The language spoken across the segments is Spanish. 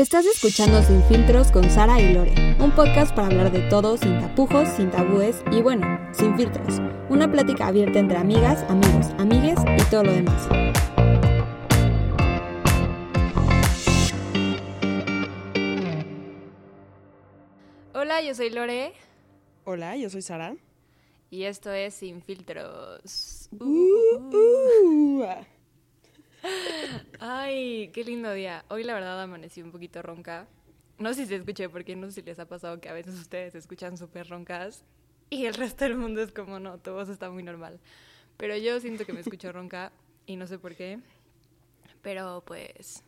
Estás escuchando Sin Filtros con Sara y Lore, un podcast para hablar de todo sin tapujos, sin tabúes y bueno, sin filtros. Una plática abierta entre amigas, amigos, amigues y todo lo demás. Hola, yo soy Lore. Hola, yo soy Sara. Y esto es Sin Filtros. Uh, uh. Ay, qué lindo día. Hoy la verdad amanecí un poquito ronca. No sé si se escuché, porque no sé si les ha pasado que a veces ustedes escuchan súper roncas y el resto del mundo es como, no, tu voz está muy normal. Pero yo siento que me escucho ronca y no sé por qué. Pero pues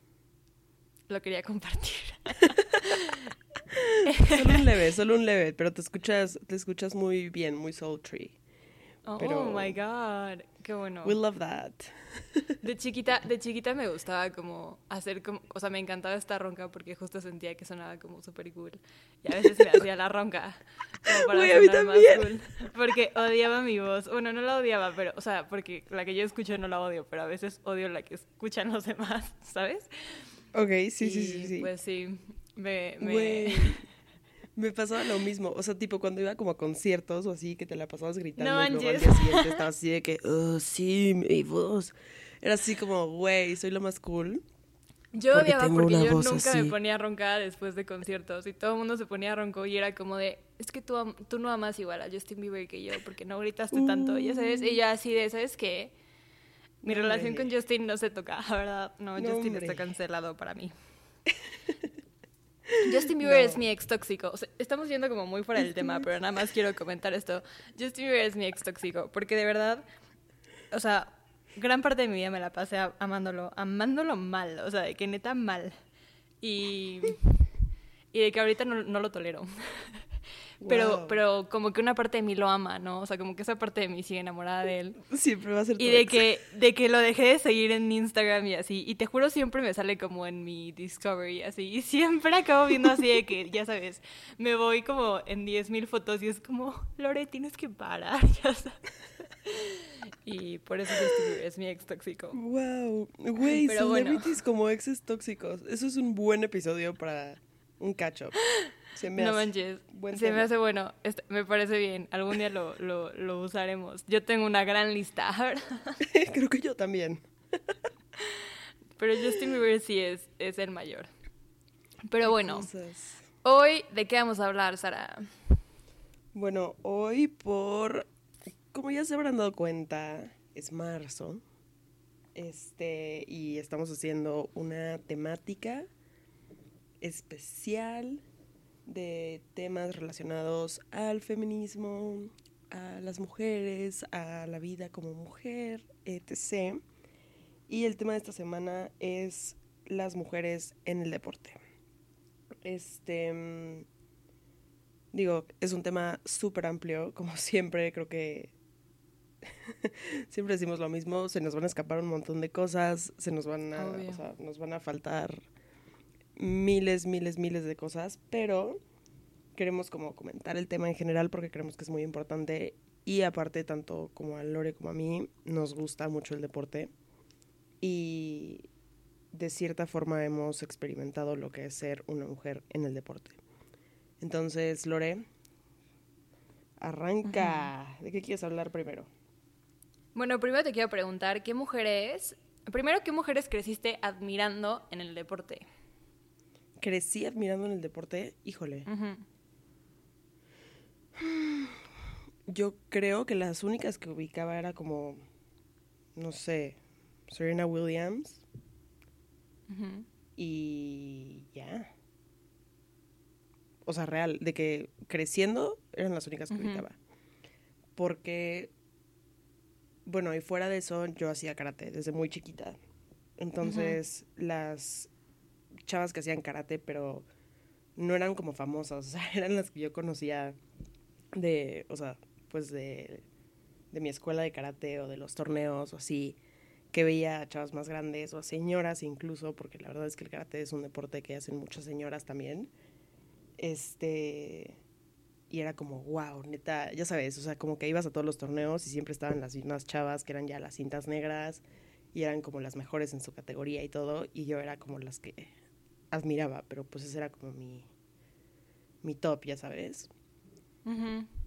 lo quería compartir. solo un leve, solo un leve, pero te escuchas, te escuchas muy bien, muy sultry. Oh, oh my god, qué bueno. We love that. De chiquita, de chiquita me gustaba como hacer como, o sea, me encantaba esta ronca porque justo sentía que sonaba como súper cool. Y a veces me hacía la ronca como para sonar más cool. Porque odiaba mi voz. Bueno, no la odiaba, pero, o sea, porque la que yo escucho no la odio, pero a veces odio la que escuchan los demás, ¿sabes? Ok, sí, sí, sí, sí. Pues sí, me, me pasaba lo mismo. O sea, tipo cuando iba como a conciertos o así, que te la pasabas gritando. No, y luego al día siguiente estaba así de que, oh, sí, mi voz. Era así como, güey, soy lo más cool. Yo odiaba porque yo nunca me ponía ronca después de conciertos y todo el mundo se ponía ronco y era como de, es que tú, tú no amas igual a Justin Bieber que yo porque no gritaste tanto, ya sabes, y yo así de, ¿sabes qué? Mi relación con Justin no se toca, la verdad, no, Justin está cancelado para mí. Justin Bieber es mi ex tóxico. estamos yendo como muy fuera del tema, pero nada más quiero comentar esto. Justin Bieber es mi ex tóxico, porque de verdad, o sea, gran parte de mi vida me la pasé amándolo, amándolo mal, o sea, de que neta mal. Y, y de que ahorita no, no lo tolero. Pero, pero como que una parte de mí lo ama, ¿no? O sea, como que esa parte de mí sigue enamorada de él. Siempre va a ser Y de que, de que lo dejé de seguir en Instagram y así. Y te juro, siempre me sale como en mi Discovery, así. Y siempre acabo viendo así de que, ya sabes, me voy como en 10.000 fotos y es como, Lore, tienes que parar, ya sabes. Y por eso es mi ex tóxico. Wow. Güey, celebrities como exes tóxicos. Eso es un buen episodio para un catch-up. no manches. se me hace bueno. Este, me parece bien. Algún día lo, lo, lo usaremos. Yo tengo una gran lista. Creo que yo también. Pero Justin Bieber sí es, es el mayor. Pero bueno. Hoy, ¿de qué vamos a hablar, Sara? Bueno, hoy por. Como ya se habrán dado cuenta, es marzo. Este, y estamos haciendo una temática especial de temas relacionados al feminismo, a las mujeres, a la vida como mujer, etc. Y el tema de esta semana es las mujeres en el deporte. Este, mm, digo, es un tema súper amplio, como siempre, creo que siempre decimos lo mismo, se nos van a escapar un montón de cosas, se nos van a, o sea, nos van a faltar miles, miles, miles de cosas, pero queremos como comentar el tema en general porque creemos que es muy importante y aparte tanto como a Lore como a mí nos gusta mucho el deporte y de cierta forma hemos experimentado lo que es ser una mujer en el deporte. Entonces, Lore, arranca. ¿De qué quieres hablar primero? Bueno, primero te quiero preguntar, ¿qué mujeres, primero, qué mujeres creciste admirando en el deporte? Crecí admirando en el deporte, híjole. Yo creo que las únicas que ubicaba era como, no sé, Serena Williams. Y ya. O sea, real, de que creciendo eran las únicas que ubicaba. Porque, bueno, y fuera de eso, yo hacía karate desde muy chiquita. Entonces, las chavas que hacían karate, pero no eran como famosas, o sea, eran las que yo conocía de, o sea, pues de, de mi escuela de karate o de los torneos o así, que veía a chavas más grandes o a señoras incluso, porque la verdad es que el karate es un deporte que hacen muchas señoras también. Este, y era como, wow, neta, ya sabes, o sea, como que ibas a todos los torneos y siempre estaban las mismas chavas que eran ya las cintas negras y eran como las mejores en su categoría y todo, y yo era como las que admiraba, pero pues ese era como mi, mi top, ya sabes.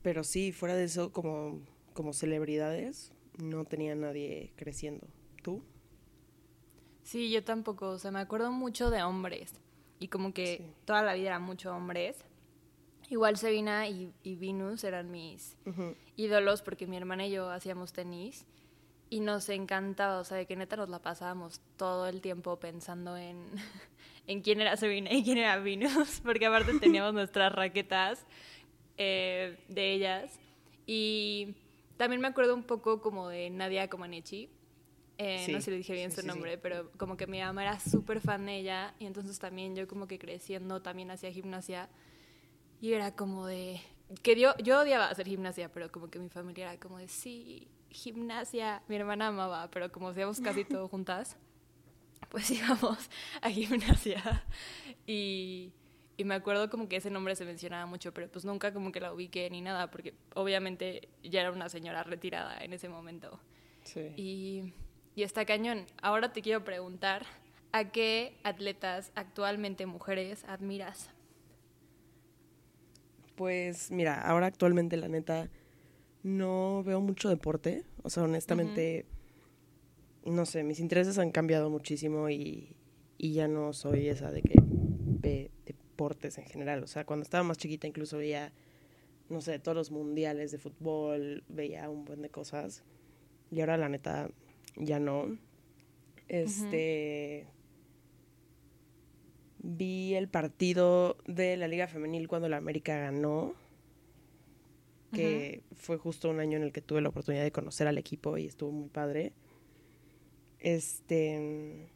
Pero sí, fuera de eso, como, como celebridades, no tenía nadie creciendo. ¿Tú? Sí, yo tampoco. O sea, me acuerdo mucho de hombres. Y como que toda la vida eran mucho hombres. Igual Sevina y, y Venus eran mis ídolos porque mi hermana y yo hacíamos tenis y nos encantaba, o sea, de que neta nos la pasábamos todo el tiempo pensando en, en quién era Sevina y quién era Venus, porque aparte teníamos nuestras raquetas eh, de ellas. Y también me acuerdo un poco como de Nadia Comaneci. Eh, no sé si le dije bien su nombre, pero como que mi mamá era súper fan de ella y entonces también yo como que creciendo también hacía gimnasia y era como de que yo, yo odiaba hacer gimnasia, pero como que mi familia era como de sí, gimnasia. Mi hermana amaba, pero como hacíamos casi todo juntas, pues íbamos a gimnasia y y me acuerdo como que ese nombre se mencionaba mucho, pero pues nunca como que la ubiqué ni nada, porque obviamente ya era una señora retirada en ese momento. Sí. Y, y está cañón. Ahora te quiero preguntar, ¿a qué atletas actualmente mujeres admiras? Pues mira, ahora actualmente la neta no veo mucho deporte. O sea, honestamente, no sé, mis intereses han cambiado muchísimo y, y ya no soy esa de que ve deportes en general. O sea, cuando estaba más chiquita incluso veía, no sé, todos los mundiales de fútbol, veía un buen de cosas. Y ahora la neta ya no. Este vi el partido de la Liga Femenil cuando la América ganó, que fue justo un año en el que tuve la oportunidad de conocer al equipo y estuvo muy padre. Este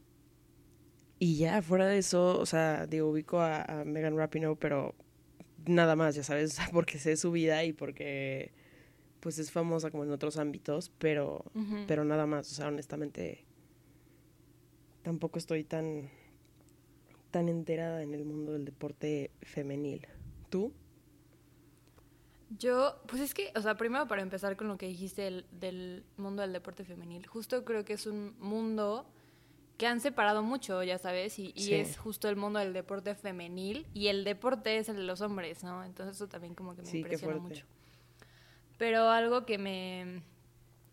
y ya, fuera de eso, o sea, digo, ubico a, Megan Rapinoe, pero nada más, ya sabes, porque sé su vida y porque pues es famosa como en otros ámbitos, pero, pero nada más, o sea, honestamente tampoco estoy tan, tan enterada en el mundo del deporte femenil. ¿Tú? Yo, pues es que, o sea, primero para empezar con lo que dijiste del, del mundo del deporte femenil, justo creo que es un mundo que han separado mucho, ya sabes, y, es justo el mundo del deporte femenil y el deporte es el de los hombres, ¿no? Entonces eso también como que me impresiona mucho. Pero algo que me...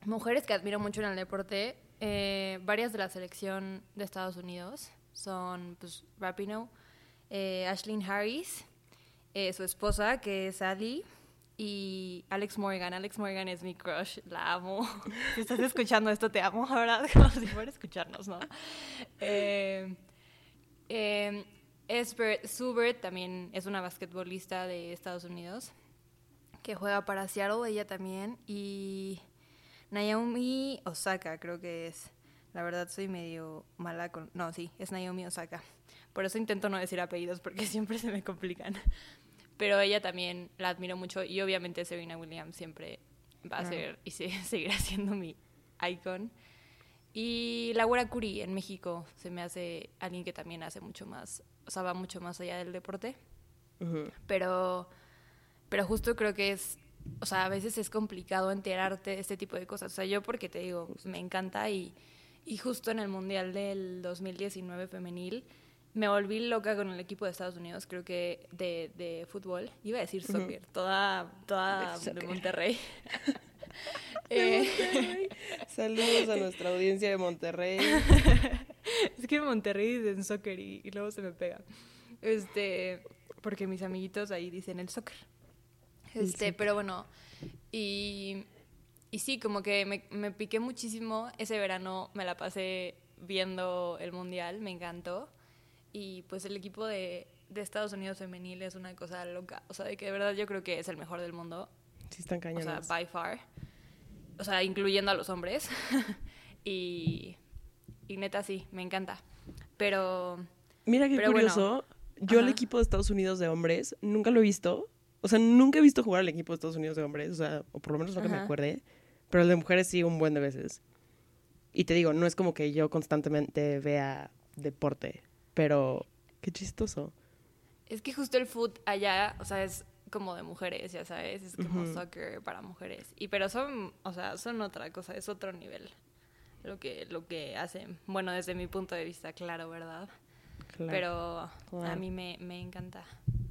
Mujeres que admiro mucho en el deporte, eh, varias de la selección de Estados Unidos son, pues, Rapinoe, eh, Ashlyn Harris, eh, su esposa, que es Ali, y Alex Morgan. Alex Morgan es mi crush, la amo. Si estás escuchando esto, te amo, ¿verdad? Como si fuera a escucharnos, ¿no? Eh, eh, Subert también es una basquetbolista de Estados Unidos que juega para Seattle, ella también. Y Naomi Osaka, creo que es. La verdad, soy medio mala con. No, sí, es Naomi Osaka. Por eso intento no decir apellidos porque siempre se me complican. Pero ella también la admiro mucho y obviamente Serena Williams siempre va a ser y se, seguirá siendo mi icon. Y Laura Curie en México se me hace alguien que también hace mucho más, o sea, va mucho más allá del deporte. Pero pero justo creo que es, o sea, a veces es complicado enterarte de este tipo de cosas. O sea, yo porque te digo, me encanta y, y justo en el Mundial del 2019 femenil me volví loca con el equipo de Estados Unidos, creo que de, de fútbol. Iba a decir soccer, toda, toda de, Monterrey. Eh, Saludos a nuestra audiencia de Monterrey. es que en Monterrey dicen soccer y, luego se me pega. Este, porque mis amiguitos ahí dicen el soccer. Este, pero bueno, y, y sí, como que me, me piqué muchísimo. Ese verano me la pasé viendo el mundial, me encantó y pues el equipo de, de, Estados Unidos femenil es una cosa loca. O sea, de que de verdad yo creo que es el mejor del mundo. Sí, están cañones. O sea, by far. O sea, incluyendo a los hombres. y, y neta sí, me encanta. Pero... Mira qué curioso. yo el equipo de Estados Unidos de hombres nunca lo he visto. O sea, nunca he visto jugar al equipo de Estados Unidos de hombres. O sea, o por lo menos no que me acuerde. Pero el de mujeres sí un buen de veces. Y te digo, no es como que yo constantemente vea deporte pero qué chistoso. Es que justo el foot allá, o sea, es como de mujeres, ya sabes, es como soccer para mujeres. Y pero son, o sea, son otra cosa, es otro nivel lo que lo que hacen. Bueno, desde mi punto de vista, claro, ¿verdad? Claro, pero a mí me, me encanta.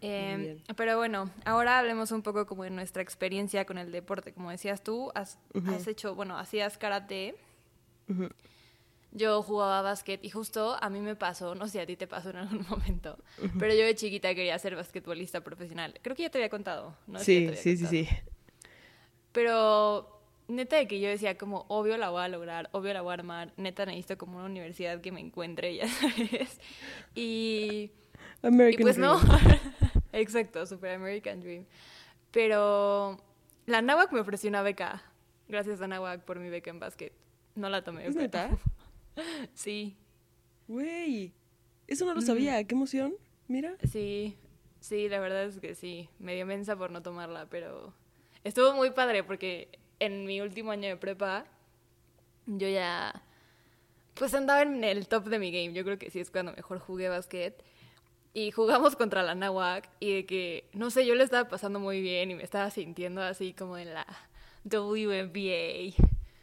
Eh, pero bueno, ahora hablemos un poco como de nuestra experiencia con el deporte. Como decías tú, has, has hecho, bueno, hacías karate. Yo jugaba básquet y justo a mí me pasó, no sé si a ti te pasó en algún momento, pero yo de chiquita quería ser basquetbolista profesional. Creo que ya te había contado, ¿no? Sí, sí, sí, sí. Pero neta de que yo decía como, obvio la voy a lograr, obvio la voy a armar, neta necesito como una universidad que me encuentre, ya sabes. Y, American y pues Dream. no, exacto, Super American Dream. Pero la NAWAC me ofreció una beca, gracias a NAWAC por mi beca en básquet. No la tomé. ¿Es neta? Sí, Güey, eso no lo sabía, qué emoción. Mira. sí, sí, la verdad es que sí. Me dio mensa por no tomarla, pero estuvo muy padre porque en mi último año de prepa yo ya pues andaba en el top de mi game. Yo creo que sí es cuando mejor jugué básquet. Y jugamos contra la Nahuac y de que, no sé, yo le estaba pasando muy bien y me estaba sintiendo así como en la WNBA.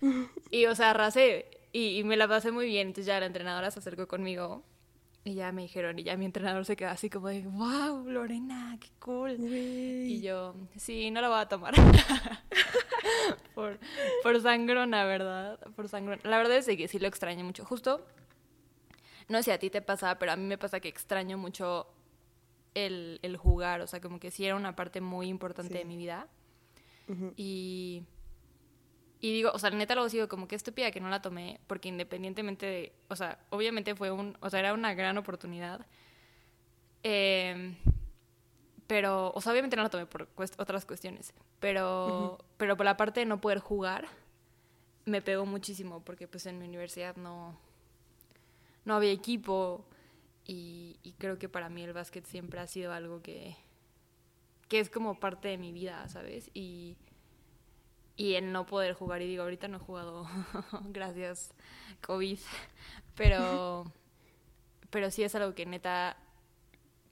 Y, o sea, arrasé y, y me la pasé muy bien. Entonces ya la entrenadora se acercó conmigo y ya me dijeron, y ya mi entrenador se quedó así como de, wow, Lorena, qué cool. Güey. Y yo, sí, no la voy a tomar. por, por sangrona, ¿verdad? Por sangrona. La verdad es que sí lo extraño mucho. Justo, no sé si a ti te pasa, pero a mí me pasa que extraño mucho el, el jugar. O sea, como que sí era una parte muy importante Sí. de mi vida. Ujú. Y, y digo, o sea, neta lo sigo como que estúpida que no la tomé, porque independientemente de, o sea, obviamente fue un, o sea, era una gran oportunidad. Eh, pero, o sea, obviamente no la tomé por cuest- otras cuestiones, pero, pero por la parte de no poder jugar, me pegó muchísimo, porque pues en mi universidad no, no había equipo y, y creo que para mí el básquet siempre ha sido algo que, que es como parte de mi vida, ¿sabes? Y, y el no poder jugar, y digo, ahorita no he jugado, gracias COVID, pero, pero sí es algo que neta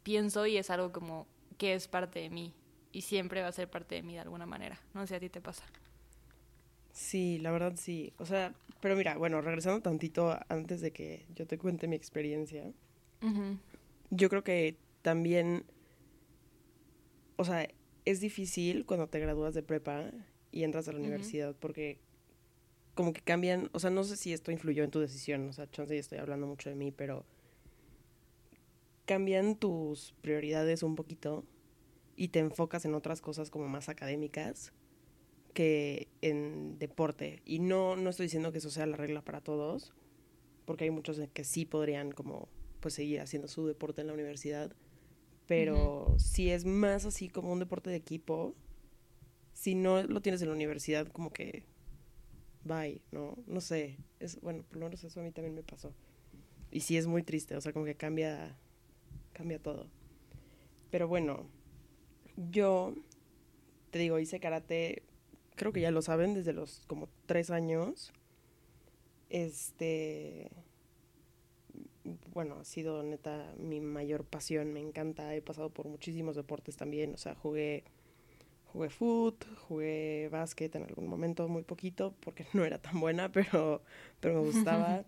pienso y es algo como que es parte de mí y siempre va a ser parte de mí de alguna manera. No sé si a ti te pasa. Sí, la verdad sí. O sea, pero mira, bueno, regresando tantito antes de que yo te cuente mi experiencia, yo creo que también, o sea, es difícil cuando te gradúas de prepa y entras a la universidad porque como que cambian, o sea, no sé si esto influyó en tu decisión, o sea, chance y estoy hablando mucho de mí, pero cambian tus prioridades un poquito y te enfocas en otras cosas como más académicas que en deporte. Y no, no estoy diciendo que eso sea la regla para todos, porque hay muchos que sí podrían como pues seguir haciendo su deporte en la universidad, pero si es más así como un deporte de equipo, si no lo tienes en la universidad como que bye, ¿no? No sé, es bueno, por lo menos eso a mí también me pasó. Y sí es muy triste, o sea, como que cambia cambia todo. Pero bueno, yo te digo, hice karate, creo que ya lo saben, desde los como tres años. Este, bueno, ha sido neta mi mayor pasión, me encanta, he pasado por muchísimos deportes también, o sea, jugué, jugué foot, jugué básquet en algún momento, muy poquito, porque no era tan buena, pero, pero me gustaba.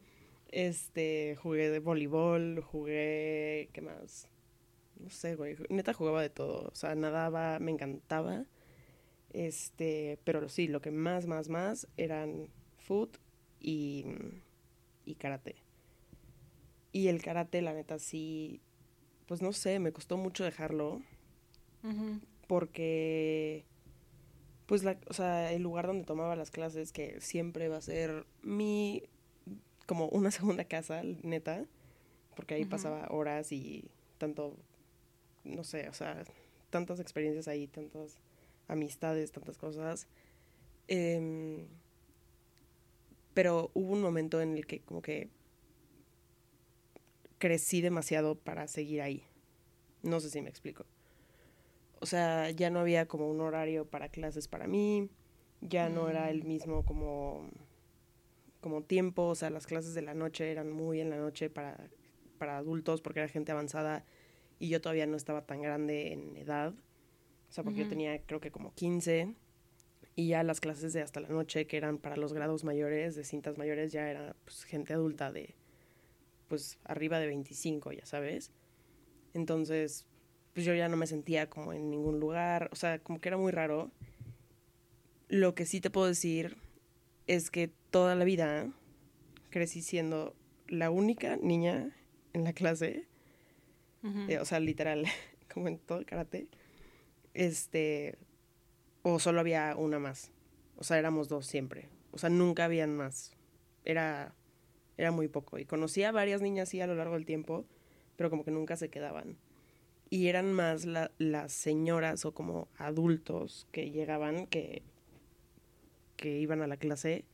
Este, jugué de voleibol, jugué, ¿qué más? No sé, güey, neta jugaba de todo, o sea, nadaba, me encantaba. Este, pero sí, lo que más, más, más eran foot y, y karate. Y el karate, la neta, sí, pues no sé, me costó mucho dejarlo porque, pues, la, o sea, el lugar donde tomaba las clases, que siempre va a ser mi, como una segunda casa, neta, porque ahí pasaba horas y tanto, no sé, o sea, tantas experiencias ahí, tantas amistades, tantas cosas. Em, pero hubo un momento en el que como que crecí demasiado para seguir ahí. No sé si me explico. O sea, ya no había como un horario para clases para mí, ya no era el Mm. mismo como, como tiempo, o sea, las clases de la noche eran muy en la noche para, para adultos porque era gente avanzada y yo todavía no estaba tan grande en edad. O sea, porque yo tenía creo que como 15 y ya las clases de hasta la noche que eran para los grados mayores, de cintas mayores, ya era pues gente adulta de pues arriba de 25, ya sabes. Entonces, pues yo ya no me sentía como en ningún lugar, o sea, como que era muy raro. Lo que sí te puedo decir es que toda la vida crecí siendo la única niña en la clase, eh, o sea, literal, como en todo el karate, este, o solo había una más, o sea, éramos dos siempre, o sea, nunca habían más, era, era muy poco, y conocía a varias niñas así a lo largo del tiempo, pero como que nunca se quedaban. Y eran más las señoras o como adultos que llegaban que, que iban a la clase.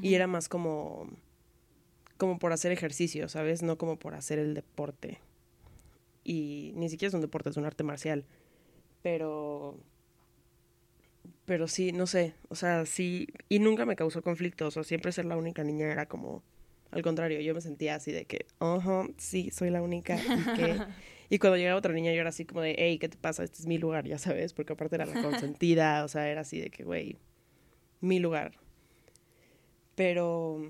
Y era más como como por hacer ejercicio, ¿sabes? No como por hacer el deporte. Y ni siquiera es un deporte, es un arte marcial. Pero. Pero sí, no sé. O sea, sí. Y nunca me causó conflicto. O sea, siempre ser la única niña era como. Al contrario, yo me sentía así de que, ojo, sí, soy la única. Y, que... y cuando llegaba otra niña, yo era así como de, hey, ¿qué te pasa? Este es mi lugar, ya sabes. Porque aparte era la consentida. o sea, era así de que, güey, mi lugar. Pero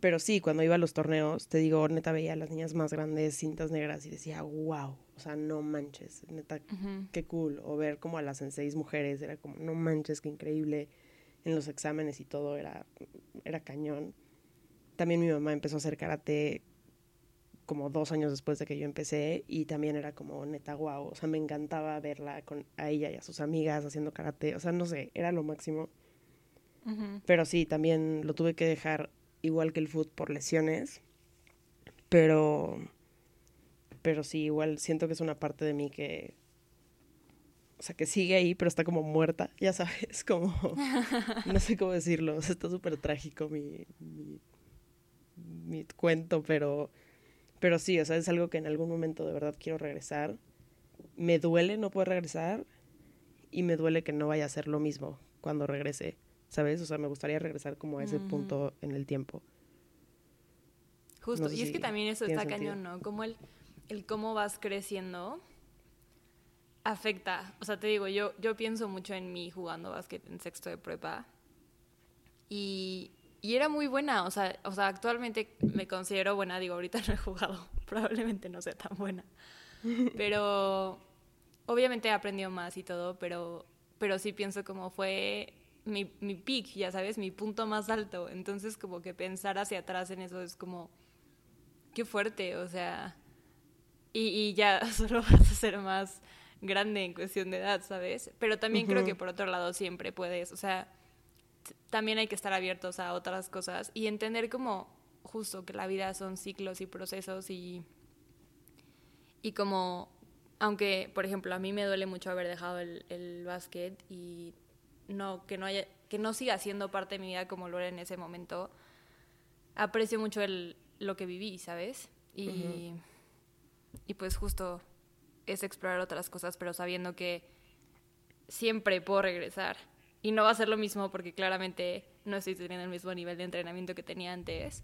pero sí, cuando iba a los torneos, te digo, neta veía a las niñas más grandes, cintas negras, y decía, wow, o sea, no manches, neta, qué cool. O ver como a las en seis mujeres, era como, no manches, qué increíble. En los exámenes y todo era, era cañón. También mi mamá empezó a hacer karate como dos años después de que yo empecé y también era como neta wow, o sea, me encantaba verla con a ella y a sus amigas haciendo karate, o sea, no sé, era lo máximo. Pero sí, también lo tuve que dejar igual que el foot por lesiones, pero, pero sí, igual siento que es una parte de mí que, o sea, que sigue ahí, pero está como muerta, ya sabes, como, no sé cómo decirlo, está súper trágico mi, mi, mi, cuento, pero, pero sí, o sea, es algo que en algún momento de verdad quiero regresar. Me duele no poder regresar y me duele que no vaya a ser lo mismo cuando regrese. ¿sabes? O sea, me gustaría regresar como a ese punto en el tiempo. Justo, y es que también eso está cañón, ¿no? Como el, el cómo vas creciendo afecta. O sea, te digo, yo, yo pienso mucho en mí jugando básquet en sexto de prepa. Y, y era muy buena, o sea, o sea, actualmente me considero buena, digo, ahorita no he jugado, probablemente no sea tan buena. Pero obviamente he aprendido más y todo, pero, pero sí pienso como fue mi, mi peak, ya sabes, mi punto más alto. Entonces, como que pensar hacia atrás en eso es como, qué fuerte, o sea, y, y ya solo vas a ser más grande en cuestión de edad, ¿sabes? Pero también creo que por otro lado siempre puedes, o sea, también hay que estar abiertos a otras cosas y entender como justo que la vida son ciclos y procesos y, y como, aunque, por ejemplo, a mí me duele mucho haber dejado el, el básquet y no, que no haya, que no siga siendo parte de mi vida como lo era en ese momento, aprecio mucho el, lo que viví, ¿sabes? Y, y pues justo es explorar otras cosas, pero sabiendo que siempre puedo regresar. Y no va a ser lo mismo porque claramente no estoy teniendo el mismo nivel de entrenamiento que tenía antes.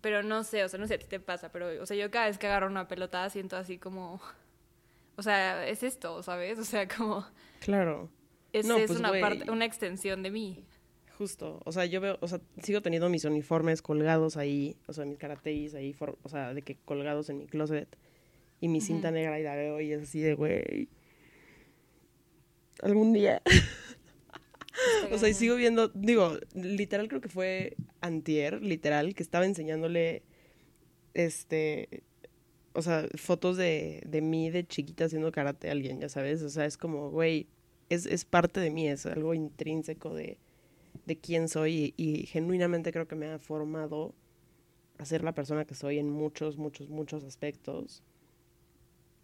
Pero no sé, o sea, no sé a ti te pasa, pero, o sea, yo cada vez que agarro una pelota siento así como, o sea, es esto, ¿sabes? O sea, como... Claro es, es pues, una, parte, una extensión de mí. Justo, o sea, yo veo, o sea, sigo teniendo mis uniformes colgados ahí, o sea, mis karateis ahí, o sea, de que colgados en mi closet, y mi cinta negra y la veo y es así de, güey, algún día. o sea, y sigo viendo, digo, literal creo que fue antier, literal, que estaba enseñándole, este, o sea, fotos de, de mí de chiquita haciendo karate a alguien, ya sabes, o sea, es como, güey, es, es parte de mí, es algo intrínseco de, de quién soy y, genuinamente creo que me ha formado a ser la persona que soy en muchos, muchos, muchos aspectos.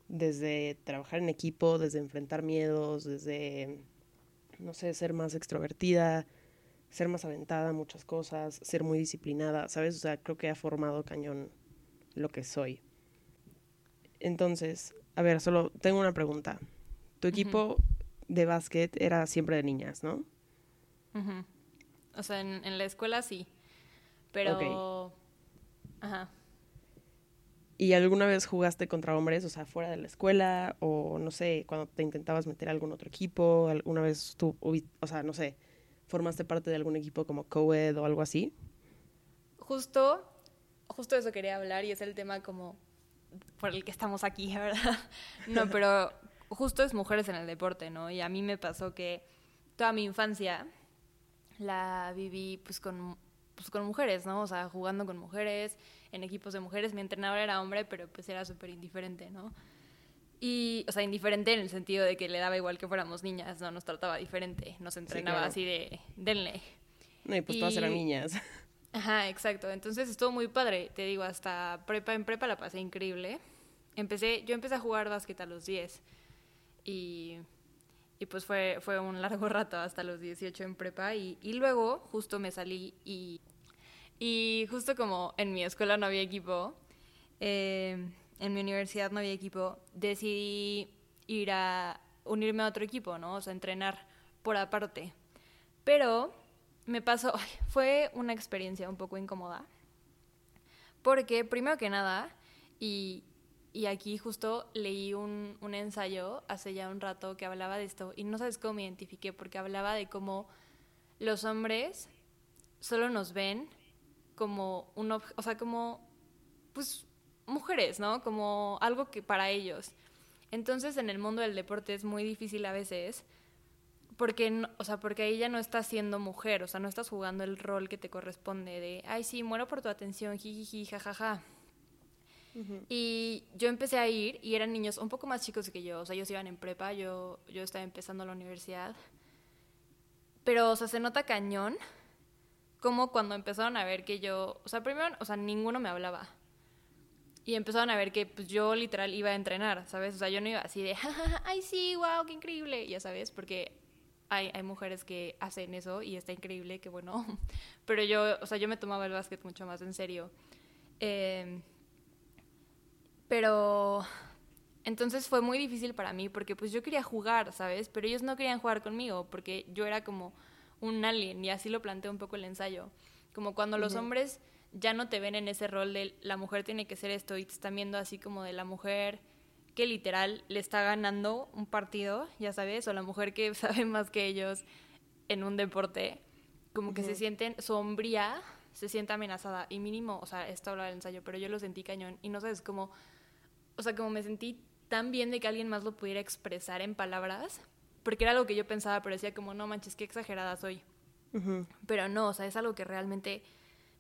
Desde trabajar en equipo, desde enfrentar miedos, desde, no sé, ser más extrovertida, ser más aventada muchas cosas, ser muy disciplinada, ¿sabes? O sea, creo que ha formado cañón lo que soy. Entonces, a ver, solo tengo una pregunta. ¿Tu equipo de básquet era siempre de niñas, ¿no? O sea, en, la escuela sí. Pero. Ajá. ¿Y alguna vez jugaste contra hombres, o sea, fuera de la escuela? O no sé, cuando te intentabas meter a algún otro equipo, alguna vez tú, o sea, no sé, formaste parte de algún equipo como co-ed o algo así? Justo, justo eso quería hablar y es el tema como por el que estamos aquí, ¿verdad? No, pero justo es mujeres en el deporte, ¿no? Y a mí me pasó que toda mi infancia la viví pues con, pues, con mujeres, ¿no? O sea, jugando con mujeres, en equipos de mujeres. Mi entrenador era hombre, pero pues era súper indiferente, ¿no? Y, o sea, indiferente en el sentido de que le daba igual que fuéramos niñas, no nos trataba diferente, nos entrenaba así de, denle. No, y pues todas eran niñas. Ajá, exacto. Entonces estuvo muy padre, te digo, hasta prepa, en prepa la pasé increíble. Empecé, yo empecé a jugar básquet a los 10 y, y pues fue, fue un largo rato hasta los 18 en prepa y, y luego justo me salí y, y justo como en mi escuela no había equipo, eh, en mi universidad no había equipo, decidí ir a unirme a otro equipo, ¿no? O sea, entrenar por aparte. Pero me pasó, fue una experiencia un poco incómoda. Porque, primero que nada, y, y aquí justo leí un, un, ensayo hace ya un rato que hablaba de esto, y no sabes cómo me identifiqué, porque hablaba de cómo los hombres solo nos ven como un, o sea, como, pues, mujeres, ¿no? Como algo que para ellos. Entonces en el mundo del deporte es muy difícil a veces porque, o sea, porque ella no está siendo mujer, o sea, no estás jugando el rol que te corresponde de, ay, sí, muero por tu atención, jiji, jajaja. Y yo empecé a ir y eran niños un poco más chicos que yo, o sea, ellos iban en prepa, yo, yo estaba empezando la universidad. Pero, o sea, se nota cañón como cuando empezaron a ver que yo, o sea, primero, o sea, ninguno me hablaba. Y empezaron a ver que pues, yo literal iba a entrenar, ¿sabes? O sea, yo no iba así de, ay, sí, wow, qué increíble, ya sabes, porque hay, hay mujeres que hacen eso y está increíble, qué bueno. Pero yo, o sea, yo me tomaba el básquet mucho más en serio. Eh, pero entonces fue muy difícil para mí porque pues yo quería jugar, ¿sabes? Pero ellos no querían jugar conmigo porque yo era como un alien y así lo planteé un poco el ensayo. Como cuando los hombres ya no te ven en ese rol de la mujer tiene que ser esto y te están viendo así como de la mujer que literal le está ganando un partido, ya sabes, o la mujer que sabe más que ellos en un deporte, como que se sienten sombría, se siente amenazada y mínimo, o sea, esto habla del ensayo, pero yo lo sentí cañón y no sabes cómo, o sea, como me sentí tan bien de que alguien más lo pudiera expresar en palabras, porque era algo que yo pensaba, pero decía como, no manches, qué exagerada soy. Pero no, o sea, es algo que realmente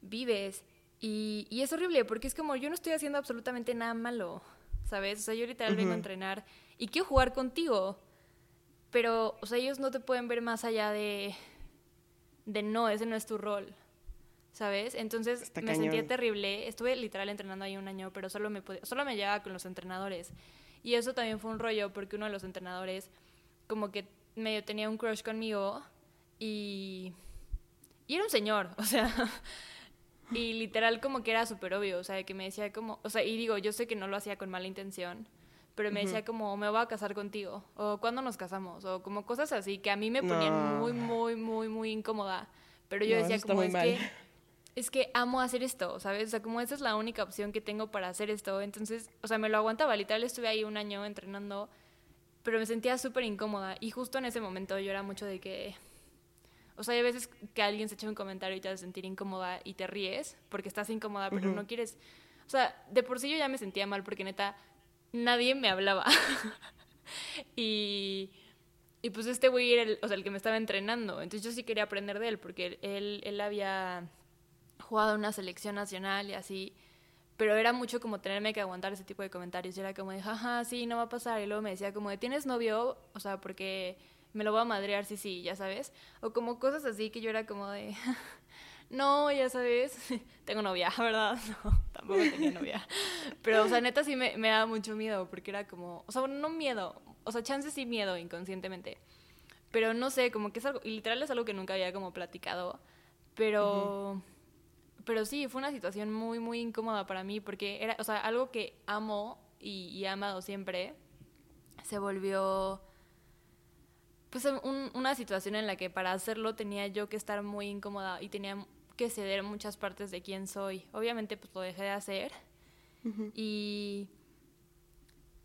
vives. Y, y, es horrible porque es como yo no estoy haciendo absolutamente nada malo, ¿sabes? O sea, yo literal vengo a entrenar y quiero jugar contigo, pero, o sea, ellos no te pueden ver más allá de, de no, ese no es tu rol, ¿sabes? Entonces me sentía terrible, estuve literal entrenando ahí un año, pero solo me, podía, solo me llevaba con los entrenadores. Y eso también fue un rollo porque uno de los entrenadores como que medio tenía un crush conmigo y... Y era un señor, o sea, y literal como que era súper obvio, o sea, que me decía como, o sea, y digo, yo sé que no lo hacía con mala intención, pero me decía como, me voy a casar contigo, o cuándo nos casamos, o como cosas así que a mí me ponían muy, muy, muy, muy incómoda. Pero yo decía como, es que, es que amo hacer esto, ¿sabes? O sea, como esa es la única opción que tengo para hacer esto. Entonces, o sea, me lo aguantaba. Literal estuve ahí un año entrenando, pero me sentía súper incómoda. Y justo en ese momento yo era mucho de que, o sea, hay veces que alguien se echa un comentario y te hace sentir incómoda y te ríes porque estás incómoda, pero no quieres. O sea, de por sí yo ya me sentía mal porque neta nadie me hablaba. y, y pues este güey era el, o sea, el que me estaba entrenando. Entonces yo sí quería aprender de él porque él, él había jugado en una selección nacional y así. Pero era mucho como tenerme que aguantar ese tipo de comentarios. Y era como de, jaja, sí, no va a pasar. Y luego me decía como de, ¿tienes novio? O sea, porque me lo voy a madrear, sí, sí, ya sabes. O como cosas así que yo era como de, no, ya sabes, tengo novia, ¿verdad? No, tampoco tenía novia. Pero, o sea, neta sí me, me daba mucho miedo, porque era como, o sea, bueno, no miedo, o sea, chance sí miedo inconscientemente. Pero no sé, como que es algo, y literal es algo que nunca había como platicado, pero... Pero sí, fue una situación muy, muy incómoda para mí, porque era, o sea, algo que amo y, y he amado siempre, se volvió pues una situación en la que para hacerlo tenía yo que estar muy incómoda y tenía que ceder muchas partes de quién soy. Obviamente pues lo dejé de hacer y,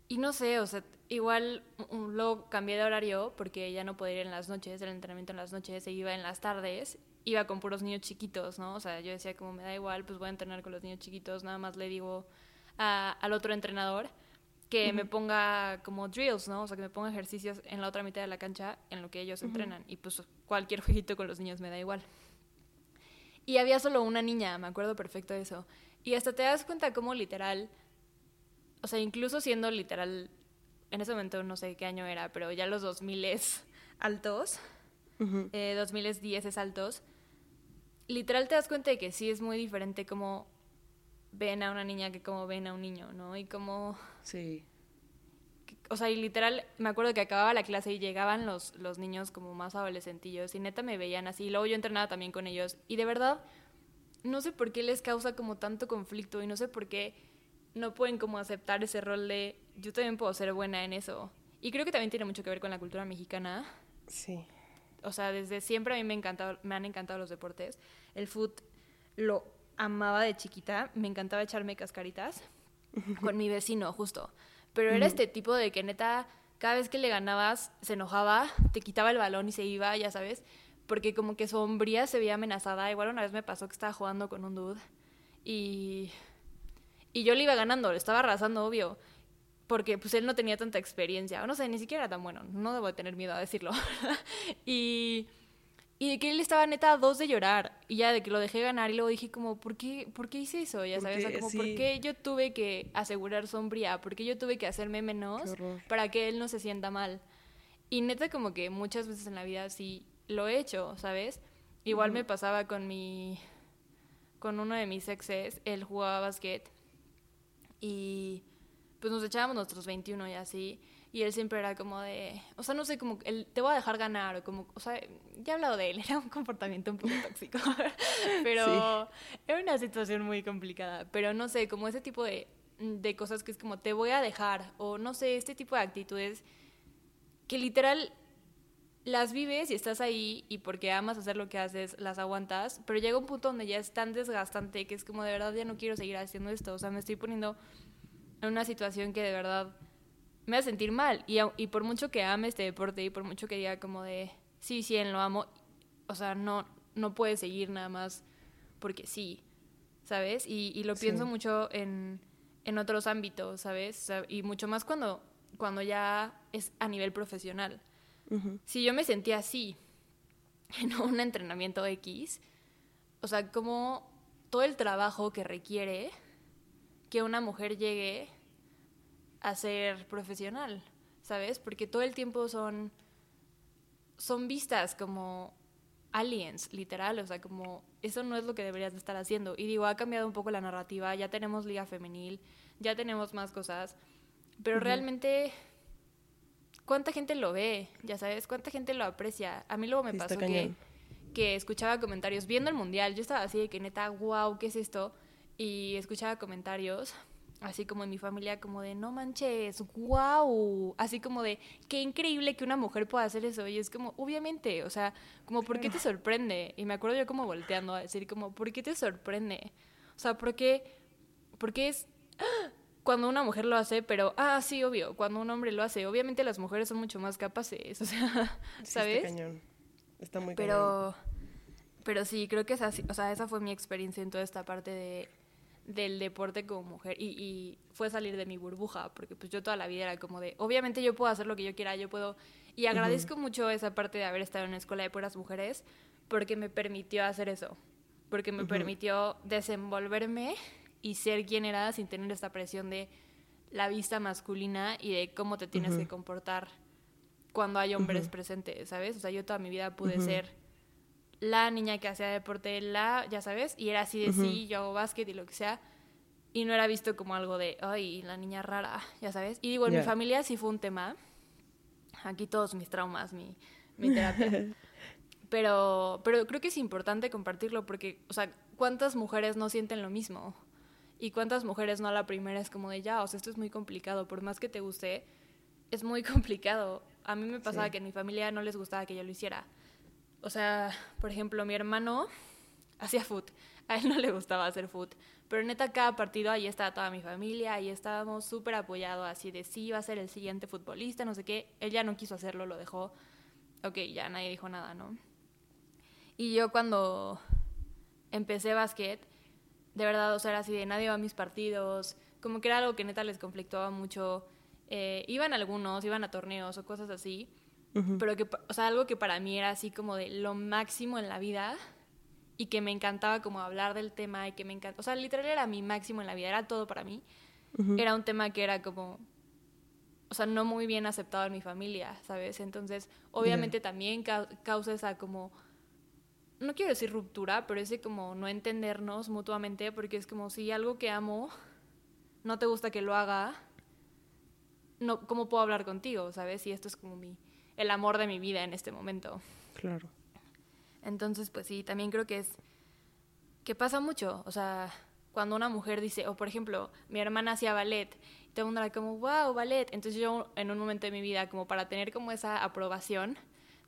y no sé, o sea, igual luego cambié de horario porque ya no podía ir en las noches, el entrenamiento en las noches se iba en las tardes iba con puros niños chiquitos, ¿no? O sea, yo decía como me da igual, pues voy a entrenar con los niños chiquitos, nada más le digo al otro entrenador que me ponga como drills, ¿no? O sea, que me ponga ejercicios en la otra mitad de la cancha en lo que ellos entrenan. Y pues cualquier jueguito con los niños me da igual. Y había solo una niña, me acuerdo perfecto de eso. Y hasta te das cuenta cómo literal, o sea, incluso siendo literal, en ese momento no sé qué año era, pero ya los 2000 altos, eh, 2010 es altos, literal te das cuenta de que sí es muy diferente como ven a una niña que como ven a un niño, ¿no? Y como... Sí. O sea, y literal, me acuerdo que acababa la clase y llegaban los, los niños como más adolescentillos y neta me veían así. Y luego yo entrenaba también con ellos. Y de verdad, no sé por qué les causa como tanto conflicto y no sé por qué no pueden como aceptar ese rol de yo también puedo ser buena en eso. Y creo que también tiene mucho que ver con la cultura mexicana. Sí. O sea, desde siempre a mí me, encantado, me han encantado los deportes. El foot lo amaba de chiquita, me encantaba echarme cascaritas con mi vecino, justo. Pero era este tipo de que neta, cada vez que le ganabas, se enojaba, te quitaba el balón y se iba, ya sabes, porque como que su hombría se veía amenazada. Igual una vez me pasó que estaba jugando con un dude y, y yo le iba ganando, le estaba arrasando, obvio. Porque pues él no tenía tanta experiencia, o no sé, ni siquiera era tan bueno, no debo tener miedo a decirlo. y y de que él estaba neta a dos de llorar. Y ya de que lo dejé ganar. Y luego dije como, ¿por qué, ¿por qué hice eso? Ya sabes, como, ¿por qué yo tuve que asegurar sombría? ¿Por qué yo tuve que hacerme menos para que él no se sienta mal? Y neta como que muchas veces en la vida sí lo he hecho, ¿sabes? Igual me pasaba con mi... Con uno de mis exes, él jugaba básquet. Y pues nos echábamos nuestros 21 y así. Y él siempre era como de, o sea, no sé, como, el, te voy a dejar ganar, o como, o sea, ya he hablado de él, era un comportamiento un poco tóxico, pero era una situación muy complicada, pero no sé, como ese tipo de, de cosas que es como, te voy a dejar, o no sé, este tipo de actitudes que literal las vives y estás ahí y porque amas hacer lo que haces, las aguantas, pero llega un punto donde ya es tan desgastante que es como de verdad ya no quiero seguir haciendo esto, o sea, me estoy poniendo en una situación que de verdad me hace sentir mal. Y, y por mucho que ame este deporte y por mucho que diga como de, sí, sí, lo amo, o sea, no, no puede seguir nada más porque sí, ¿sabes? Y, y lo pienso mucho en, en, otros ámbitos, ¿sabes? y mucho más cuando, cuando ya es a nivel profesional. Si yo me sentía así en un entrenamiento X, o sea, como todo el trabajo que requiere que una mujer llegue a ser profesional, ¿sabes? Porque todo el tiempo son, son vistas como aliens, literal, o sea, como eso no es lo que deberías de estar haciendo. Y digo, ha cambiado un poco la narrativa, ya tenemos liga femenil, ya tenemos más cosas, pero realmente, ¿cuánta gente lo ve? Ya sabes, ¿cuánta gente lo aprecia? A mí luego me pasó que, que escuchaba comentarios viendo el mundial, yo estaba así de que neta, wow, ¿qué es esto? Y escuchaba comentarios así como en mi familia, como de no manches, wow, así como de qué increíble que una mujer pueda hacer eso. Y es como, obviamente, o sea, como, ¿por qué te sorprende? Y me acuerdo yo como volteando a decir, como, ¿por qué te sorprende? O sea, ¿por qué, porque es cuando una mujer lo hace, pero, ah, sí, obvio, cuando un hombre lo hace, obviamente las mujeres son mucho más capaces, o sea, ¿sabes? está cañón. Está muy pero, Pero sí, creo que esa, o sea, esa fue mi experiencia en toda esta parte de del deporte como mujer y, y, fue salir de mi burbuja, porque pues yo toda la vida era como de, obviamente yo puedo hacer lo que yo quiera, yo puedo, y agradezco mucho esa parte de haber estado en una escuela de puras mujeres, porque me permitió hacer eso, porque me permitió desenvolverme y ser quien era sin tener esta presión de la vista masculina y de cómo te tienes que comportar cuando hay hombres presentes, ¿sabes? O sea, yo toda mi vida pude ser la niña que hacía deporte, la, ya sabes, y era así de sí, yo hago básquet y lo que sea. Y no era visto como algo de, ay, la niña rara, ya sabes. Y digo, en mi familia sí fue un tema. Aquí todos mis traumas, mi, mi terapia. pero, pero creo que es importante compartirlo porque, o sea, ¿cuántas mujeres no sienten lo mismo? Y cuántas mujeres no a la primera es como de, ya, o sea, esto es muy complicado, por más que te guste, es muy complicado. A mí me pasaba que en mi familia no les gustaba que yo lo hiciera. O sea, por ejemplo, mi hermano hacía foot. A él no le gustaba hacer foot. Pero neta, cada partido ahí estaba toda mi familia, ahí estábamos súper apoyados, así de sí, va a ser el siguiente futbolista, no sé qué. Él ya no quiso hacerlo, lo dejó. Ok, ya nadie dijo nada, ¿no? Y yo cuando empecé básquet, de verdad, o sea, era así de nadie va a mis partidos, como que era algo que neta les conflictuaba mucho. Eh, iban algunos, iban a torneos o cosas así, pero que, o sea, algo que para mí era así como de lo máximo en la vida y que me encantaba como hablar del tema y que me encanta, o sea, literal era mi máximo en la vida, era todo para mí. Era un tema que era como, o sea, no muy bien aceptado en mi familia, ¿sabes? Entonces, obviamente también causa esa como, no quiero decir ruptura, pero ese como no entendernos mutuamente, porque es como si algo que amo no te gusta que lo haga, no, ¿cómo puedo hablar contigo, ¿sabes? Y esto es como mi, el amor de mi vida en este momento. Claro. Entonces, pues sí, también creo que es que pasa mucho, o sea, cuando una mujer dice, o por ejemplo, mi hermana hacía ballet, y todo el mundo era como, wow, ballet. Entonces yo en un momento de mi vida, como para tener como esa aprobación,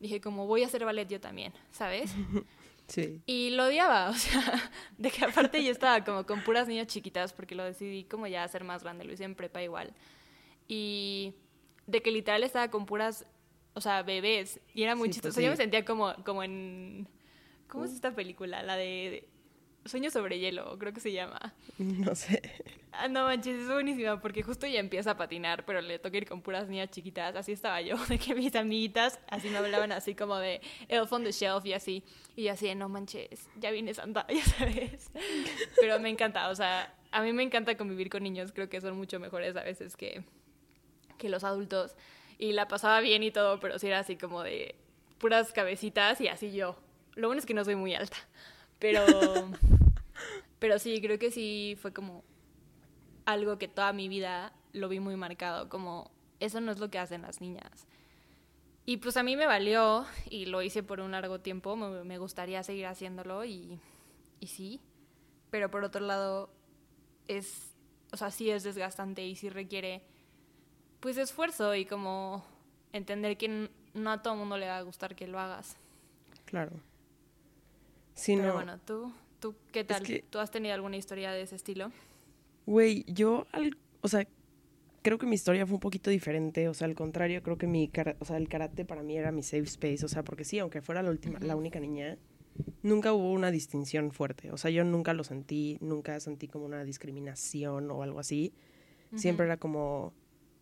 dije como, voy a hacer ballet yo también, ¿sabes? Sí. Y lo odiaba, o sea, de que aparte yo estaba como con puras niñas chiquitas, porque lo decidí como ya hacer más grande, lo hice en prepa igual. Y de que literal estaba con puras o sea, bebés. Y era muy chistoso. Yo me sentía como, como en... ¿Cómo es esta película? La de, Sueño sobre hielo, creo que se llama. No sé. Ah, no manches, es buenísima porque justo ya empieza a patinar, pero le toca ir con puras niñas chiquitas. Así estaba yo, de que mis amiguitas así me hablaban así como de Elf on the Shelf y así. Y así, no manches, ya viene Santa, ya sabes. Pero me encanta, o sea, a mí me encanta convivir con niños. Creo que son mucho mejores a veces que, que los adultos y la pasaba bien y todo, pero sí era así como de puras cabecitas y así yo. Lo bueno es que no soy muy alta, pero, pero sí, creo que sí fue como algo que toda mi vida lo vi muy marcado, como eso no es lo que hacen las niñas. Y pues a mí me valió y lo hice por un largo tiempo, me, gustaría seguir haciéndolo y, y sí, pero por otro lado es, o sea, sí es desgastante y sí requiere pues esfuerzo y como entender que no a todo mundo le va a gustar que lo hagas. Claro. Sí, Pero bueno, ¿tú, ¿tú qué tal? ¿Tú has tenido alguna historia de ese estilo? Güey, yo, al, o sea, creo que mi historia fue un poquito diferente. O sea, al contrario, creo que mi, o sea, el karate para mí era mi safe space. O sea, porque sí, aunque fuera la última, la única niña, nunca hubo una distinción fuerte. O sea, yo nunca lo sentí, nunca sentí como una discriminación o algo así. Siempre era como,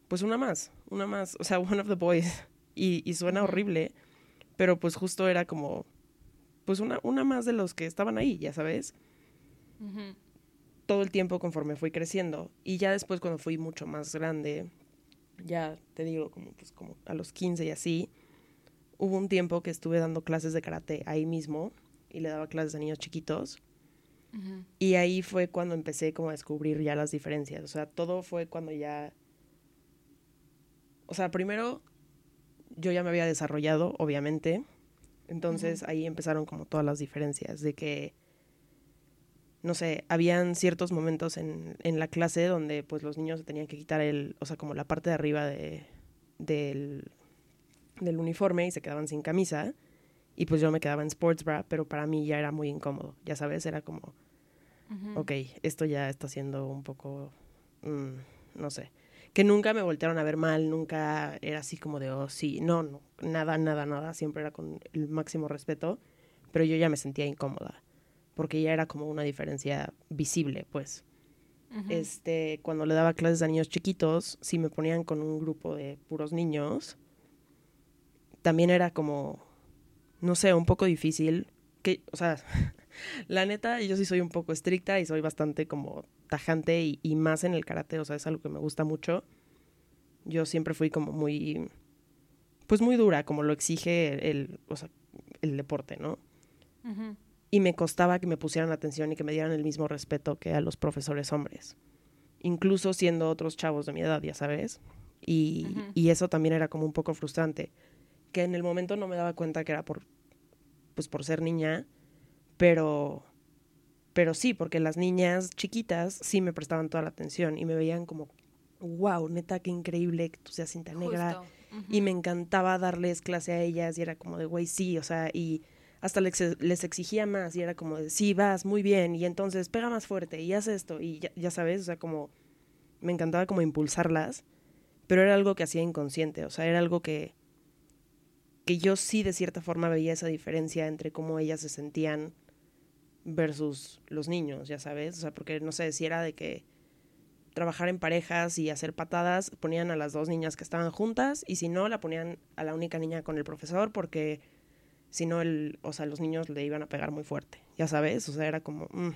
pues una más, una más, o sea, one of the boys. Y, suena horrible, pero pues justo era como, pues una, una más de los que estaban ahí, ya sabes. Todo el tiempo conforme fui creciendo. Y ya después cuando fui mucho más grande, ya te digo, como, pues, como a los 15 y así, hubo un tiempo que estuve dando clases de karate ahí mismo y le daba clases a niños chiquitos. Y ahí fue cuando empecé como a descubrir ya las diferencias. O sea, todo fue cuando ya o sea, primero yo ya me había desarrollado, obviamente. Entonces ahí empezaron como todas las diferencias de que, no sé, habían ciertos momentos en, en la clase donde pues los niños se tenían que quitar el, o sea, como la parte de arriba de, del, del uniforme y se quedaban sin camisa. Y pues yo me quedaba en sports bra, pero para mí ya era muy incómodo, ya sabes, era como, ok, esto ya está siendo un poco, mm, no sé que nunca me voltearon a ver mal, nunca era así como de, oh, sí, no, no, nada, nada, nada, siempre era con el máximo respeto, pero yo ya me sentía incómoda, porque ya era como una diferencia visible, pues. Este, cuando le daba clases a niños chiquitos, si me ponían con un grupo de puros niños, también era como, no sé, un poco difícil, que, o sea, la neta, yo sí soy un poco estricta y soy bastante como tajante y, más en el karate, o sea, es algo que me gusta mucho. Yo siempre fui como muy, pues muy dura, como lo exige el, o sea, el deporte, ¿no? Y me costaba que me pusieran atención y que me dieran el mismo respeto que a los profesores hombres, incluso siendo otros chavos de mi edad, ya sabes. Y, y eso también era como un poco frustrante, que en el momento no me daba cuenta que era por, pues por ser niña, pero pero sí, porque las niñas chiquitas sí me prestaban toda la atención y me veían como, wow, neta, qué increíble que tú seas cinta negra. Y me encantaba darles clase a ellas y era como de, güey, sí, o sea, y hasta les, les, exigía más y era como de, sí, vas muy bien y entonces pega más fuerte y haz esto y ya, ya sabes, o sea, como me encantaba como impulsarlas, pero era algo que hacía inconsciente, o sea, era algo que que yo sí de cierta forma veía esa diferencia entre cómo ellas se sentían versus los niños, ya sabes, o sea, porque no sé si era de que trabajar en parejas y hacer patadas, ponían a las dos niñas que estaban juntas y si no, la ponían a la única niña con el profesor porque si no, el, o sea, los niños le iban a pegar muy fuerte, ya sabes, o sea, era como... mm.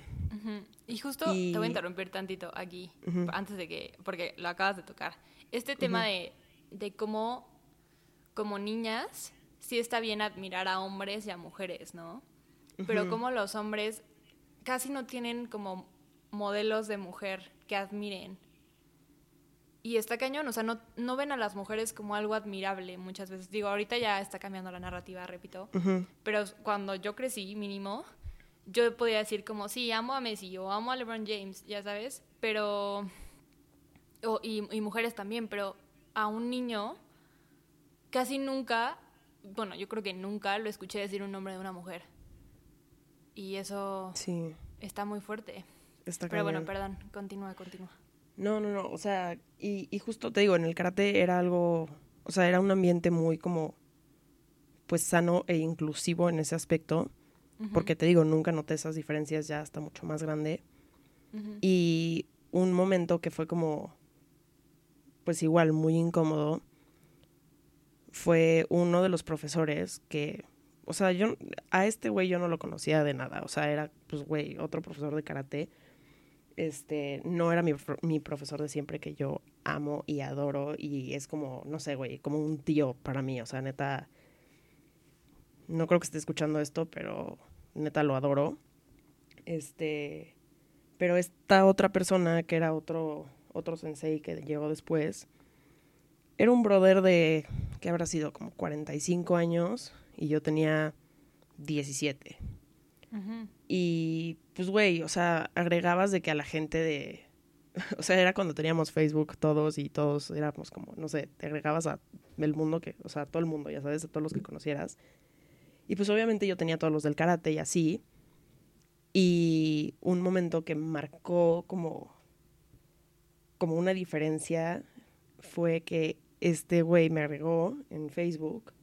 Y justo te voy a interrumpir tantito aquí, antes de que, porque lo acabas de tocar. Este tema de, de cómo, como niñas, sí está bien admirar a hombres y a mujeres, ¿no? Pero como los hombres casi no tienen como modelos de mujer que admiren. Y está cañón, o sea, no, no ven a las mujeres como algo admirable muchas veces. Digo, ahorita ya está cambiando la narrativa, repito. Pero cuando yo crecí, mínimo, yo podía decir como, sí, amo a Messi o amo a LeBron James, ya sabes. Pero... y, y mujeres también, pero a un niño casi nunca, bueno, yo creo que nunca lo escuché decir un nombre de una mujer. Y eso Sí, está muy fuerte. está Pero bueno, perdón, continúa, continúa. No, no, no, o sea, y, y justo te digo, en el karate era algo, o sea, era un ambiente muy como, pues sano e inclusivo en ese aspecto, porque te digo, nunca noté esas diferencias ya hasta mucho más grande. Y un momento que fue como, pues igual, muy incómodo, fue uno de los profesores que, o sea, yo, a este güey yo no lo conocía de nada, o sea, era, pues, güey, otro profesor de karate. Este, no era mi, pro- mi profesor de siempre que yo amo y adoro y es como, no sé, güey, como un tío para mí, o sea, neta, no creo que esté escuchando esto, pero neta lo adoro. Este, pero esta otra persona que era otro, otro sensei que llegó después, era un brother de, que habrá sido como 45 años y yo tenía 17. Y pues, güey, o sea, agregabas de que a la gente de... O sea, era cuando teníamos Facebook todos y todos éramos como, no sé, te agregabas a el mundo que, o sea, a todo el mundo, ya sabes, a todos los que conocieras. Y pues obviamente yo tenía todos los del karate y así. Y un momento que marcó como, como una diferencia fue que este güey me agregó en Facebook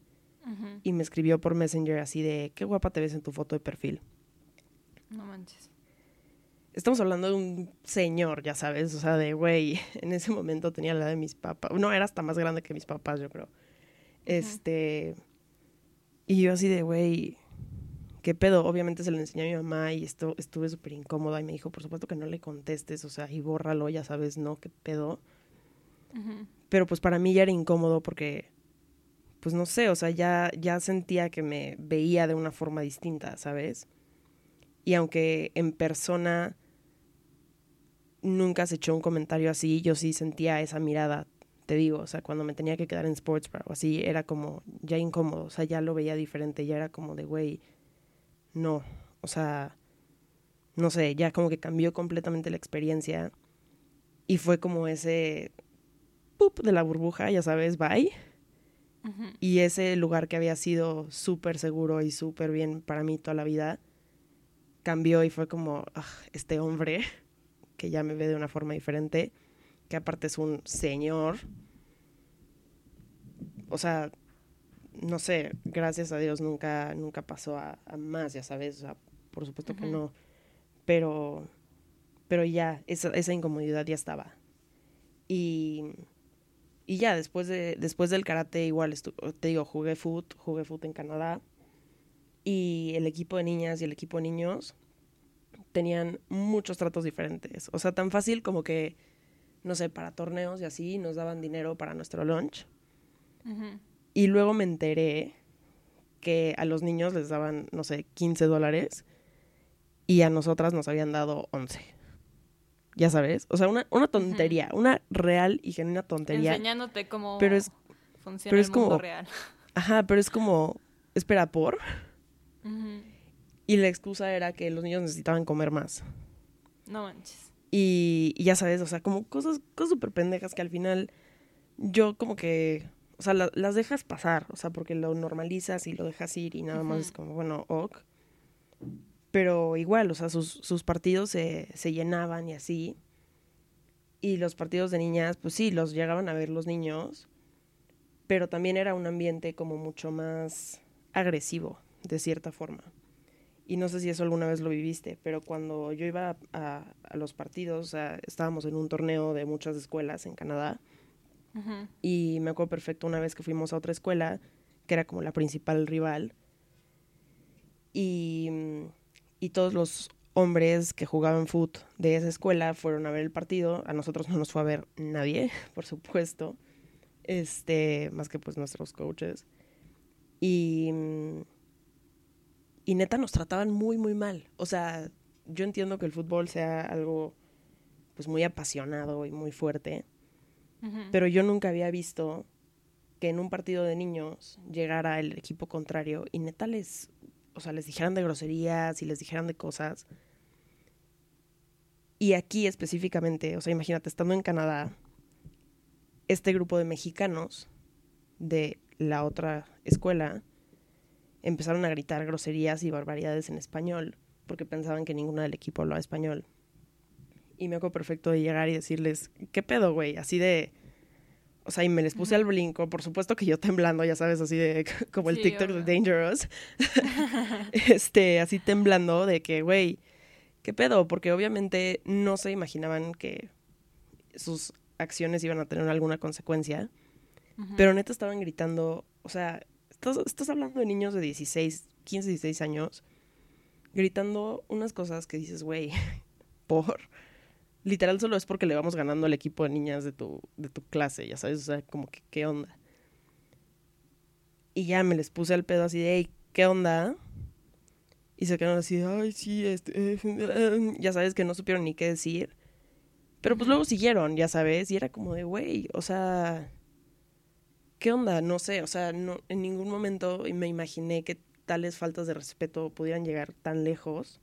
Y me escribió por Messenger así de, qué guapa te ves en tu foto de perfil. No manches. Estamos hablando de un señor, ya sabes, o sea, de güey, en ese momento tenía la edad de mis papás. No, era hasta más grande que mis papás, yo creo. Este. Y yo así de, güey, ¿qué pedo? Obviamente se lo enseñé a mi mamá y esto, estuve súper incómoda y me dijo, por supuesto que no le contestes, o sea, y bórralo, ya sabes, ¿no? ¿Qué pedo? Pero pues para mí ya era incómodo porque, pues no sé, o sea, ya, ya sentía que me veía de una forma distinta, ¿sabes? Y aunque en persona nunca se echó un comentario así, yo sí sentía esa mirada, te digo, o sea, cuando me tenía que quedar en Sportsbar o así, era como ya incómodo, o sea, ya lo veía diferente, ya era como de, güey, no, o sea, no sé, ya como que cambió completamente la experiencia y fue como ese ¡pup! de la burbuja, ya sabes, bye. Y ese lugar que había sido súper seguro y súper bien para mí toda la vida, cambió y fue como, "Ah, este hombre, que ya me ve de una forma diferente, que aparte es un señor. O sea, no sé, gracias a Dios nunca, nunca pasó a, a más, ya sabes, o sea, por supuesto que no. Pero, pero ya, esa, esa incomodidad ya estaba. Y, y ya, después, de, después del karate, igual, te digo, jugué foot, jugué foot en Canadá. Y el equipo de niñas y el equipo de niños tenían muchos tratos diferentes. O sea, tan fácil como que, no sé, para torneos y así, nos daban dinero para nuestro lunch. Y luego me enteré que a los niños les daban, no sé, 15 dólares y a nosotras nos habían dado 11. Ya sabes, o sea, una, una tontería, una real y genuina tontería. Enseñándote cómo Pero es- funciona pero el es mundo como- real. Ajá, pero es como, espera, por. Y la excusa era que los niños necesitaban comer más. No manches. Y, y ya sabes, o sea, como cosas cosas súper pendejas que al final yo como que, o sea, la- las dejas pasar, o sea, porque lo normalizas y lo dejas ir y nada más es como, bueno, ok. Pero igual, o sea, sus, sus partidos se, se llenaban y así. Y los partidos de niñas, pues sí, los llegaban a ver los niños. pero también era un ambiente como mucho más agresivo, de cierta forma. Y no sé si eso alguna vez lo viviste, pero cuando yo iba a, los partidos, o sea, estábamos en un torneo de muchas escuelas en Canadá, y me acuerdo perfecto una vez que fuimos a otra escuela, que era como la principal rival, y, y todos los hombres que jugaban foot de esa escuela fueron a ver el partido. A nosotros no nos fue a ver nadie, por supuesto. Este, más que pues nuestros coaches. Y, y neta nos trataban muy, muy mal. O sea, yo entiendo que el fútbol sea algo pues muy apasionado y muy fuerte. Pero yo nunca había visto que en un partido de niños llegara el equipo contrario y neta les, o sea, les dijeran de groserías y les dijeran de cosas y aquí específicamente, o sea, imagínate, estando en Canadá, este grupo de mexicanos de la otra escuela empezaron a gritar groserías y barbaridades en español porque pensaban que ninguna del equipo hablaba español. Y me acuerdo perfecto de llegar y decirles, ¿qué pedo, güey? Así de... O sea, y me les puse al brinco, por supuesto que yo temblando, ya sabes, así de como el TikTok de Dangerous. este, así temblando de que, güey, ¿qué pedo? Porque obviamente no se imaginaban que sus acciones iban a tener alguna consecuencia. Pero neta estaban gritando, o sea, estás, hablando de niños de 16, 15, 16 años, gritando unas cosas que dices, güey, por... Literal solo es porque le vamos ganando al equipo de niñas de tu, de tu clase, ya sabes, o sea, como que, ¿qué onda? Y ya me les puse al pedo así de, hey, ¿qué onda? Y se quedaron así, ay, sí, este, eh, ya sabes que no supieron ni qué decir. Pero pues luego siguieron, ya sabes, y era como de, güey, o sea, ¿qué onda? No sé, o sea, no, en ningún momento me imaginé que tales faltas de respeto pudieran llegar tan lejos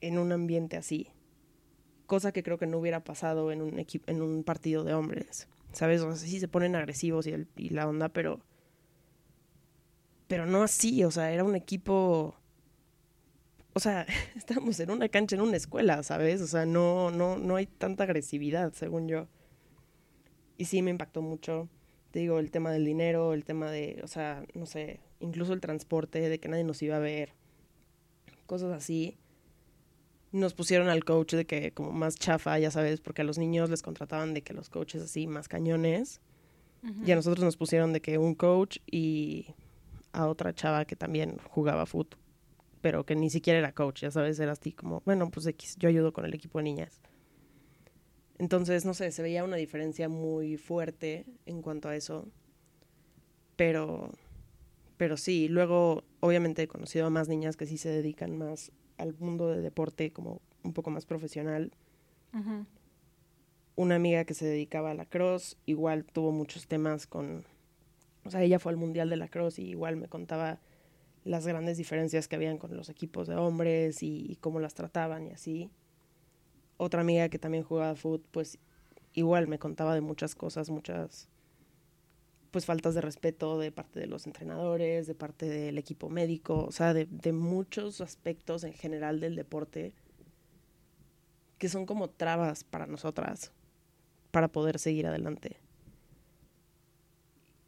en un ambiente así. Cosa que creo que no hubiera pasado en un, en un partido de hombres. ¿Sabes? O sea, sí se ponen agresivos y, y la onda, pero pero no así, o sea, era un equipo, o sea, estábamos en una cancha en una escuela, ¿sabes? O sea, no, no, no hay tanta agresividad, según yo. Y sí me impactó mucho, te digo, el tema del dinero, el tema de, o sea, no sé, incluso el transporte, de que nadie nos iba a ver, cosas así. Nos pusieron al coach de que como más chafa, ya sabes, porque a los niños les contrataban de que los coaches así más cañones. Y a nosotros nos pusieron de que un coach y a otra chava que también jugaba fútbol, pero que ni siquiera era coach, ya sabes, era así como, bueno, pues X, yo ayudo con el equipo de niñas. Entonces, no sé, se veía una diferencia muy fuerte en cuanto a eso. Pero, pero sí, luego obviamente he conocido a más niñas que sí se dedican más al mundo de deporte como un poco más profesional. Una amiga que se dedicaba a la cross, igual tuvo muchos temas con o sea, ella fue al Mundial de la Cross y igual me contaba las grandes diferencias que habían con los equipos de hombres y, cómo las trataban y así. Otra amiga que también jugaba fútbol, pues igual me contaba de muchas cosas, muchas pues faltas de respeto de parte de los entrenadores, de parte del equipo médico, o sea, de, muchos aspectos en general del deporte que son como trabas para nosotras para poder seguir adelante.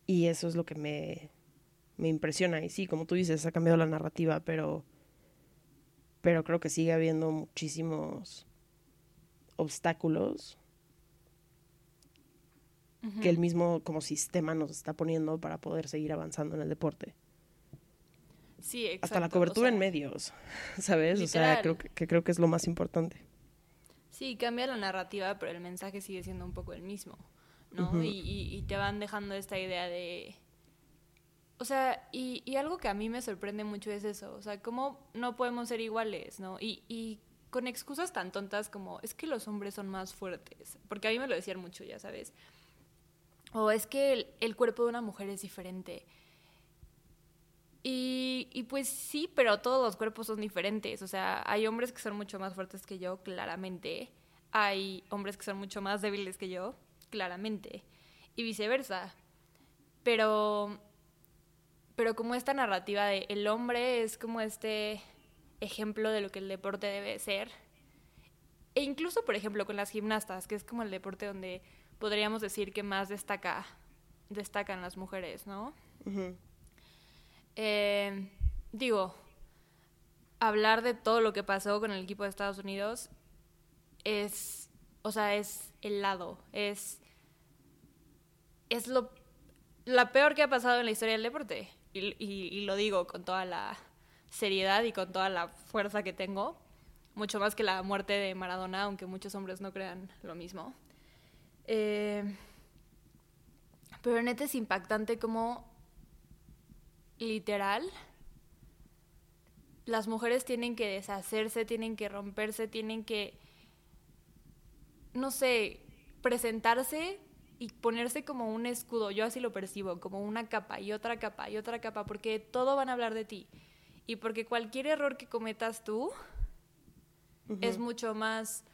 Y eso es lo que me, me impresiona. Y sí, como tú dices, ha cambiado la narrativa, pero, pero creo que sigue habiendo muchísimos obstáculos que el mismo como sistema nos está poniendo para poder seguir avanzando en el deporte. Sí, exacto. Hasta la cobertura en medios, ¿sabes? O sea, creo que, creo que es lo más importante. Sí, cambia la narrativa, pero el mensaje sigue siendo un poco el mismo. ¿no? y, te van dejando esta idea de... O sea, y, y, algo que a mí me sorprende mucho es eso, o sea, cómo no podemos ser iguales, ¿no? Y, y con excusas tan tontas como, es que los hombres son más fuertes, porque a mí me lo decían mucho, ya sabes. O es que el, cuerpo de una mujer es diferente. Y, y, pues sí, pero todos los cuerpos son diferentes. O sea, hay hombres que son mucho más fuertes que yo, claramente. Hay hombres que son mucho más débiles que yo, claramente, y viceversa. Pero, pero como esta narrativa de el hombre es como este ejemplo de lo que el deporte debe ser. E incluso, por ejemplo, con las gimnastas, que es como el deporte donde podríamos decir que más destaca, destacan las mujeres, ¿no? Eh, digo, hablar de todo lo que pasó con el equipo de Estados Unidos es, o sea, es el lado, es, es lo, la peor que ha pasado en la historia del deporte. Y, lo digo con toda la seriedad y con toda la fuerza que tengo, mucho más que la muerte de Maradona, aunque muchos hombres no crean lo mismo. Eh, pero neta es impactante como literal las mujeres tienen que deshacerse, tienen que romperse, tienen que, no sé, presentarse y ponerse como un escudo, yo así lo percibo, como una capa y otra capa y otra capa, porque todo van a hablar de ti. Y porque cualquier error que cometas tú es mucho más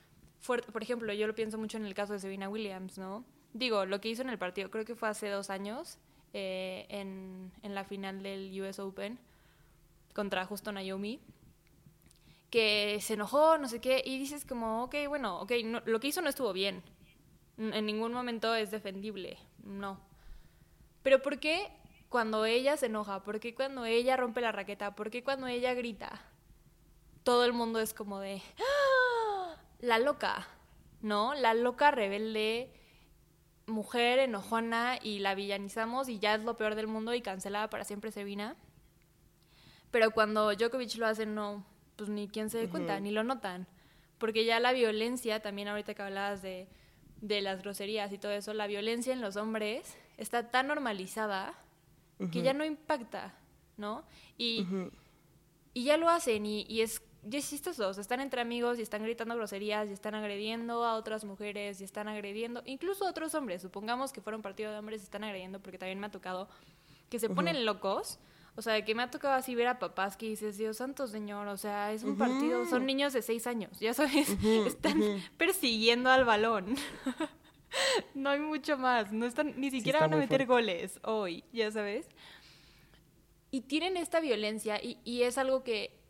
fuerte. Por ejemplo, yo lo pienso mucho en el caso de Serena Williams, ¿no? Digo, lo que hizo en el partido, creo que fue hace dos años, eh, en, en la final del US Open contra justo Naomi, que se enojó, no sé qué, y dices como, ok, bueno, ok, lo que hizo no estuvo bien. En ningún momento es defendible, no. Pero ¿por qué cuando ella se enoja? ¿Por qué cuando ella rompe la raqueta? ¿Por qué cuando ella grita? Todo el mundo es como de, ¡Ah! La loca, ¿no? La loca rebelde, mujer enojona y la villanizamos y ya es lo peor del mundo y cancelada para siempre Sevina. Pero cuando Djokovic lo hace, no, pues ni quien se dé cuenta, ni lo notan. Porque ya la violencia, también ahorita que hablabas de, de las groserías y todo eso, la violencia en los hombres está tan normalizada que ya no impacta, ¿no? Y, y ya lo hacen y, y es, ya estos dos, están entre amigos y están gritando groserías y están agrediendo a otras mujeres y están agrediendo, incluso a otros hombres, supongamos que fuera un partido de hombres y están agrediendo porque también me ha tocado que se ponen locos o sea, que me ha tocado así ver a papás que dices, Dios santo señor, o sea, es un partido, son niños de seis años, ya sabes, están persiguiendo al balón. no hay mucho más, no están, ni siquiera van a meter goles hoy, ya sabes. Y tienen esta violencia y, y es algo que,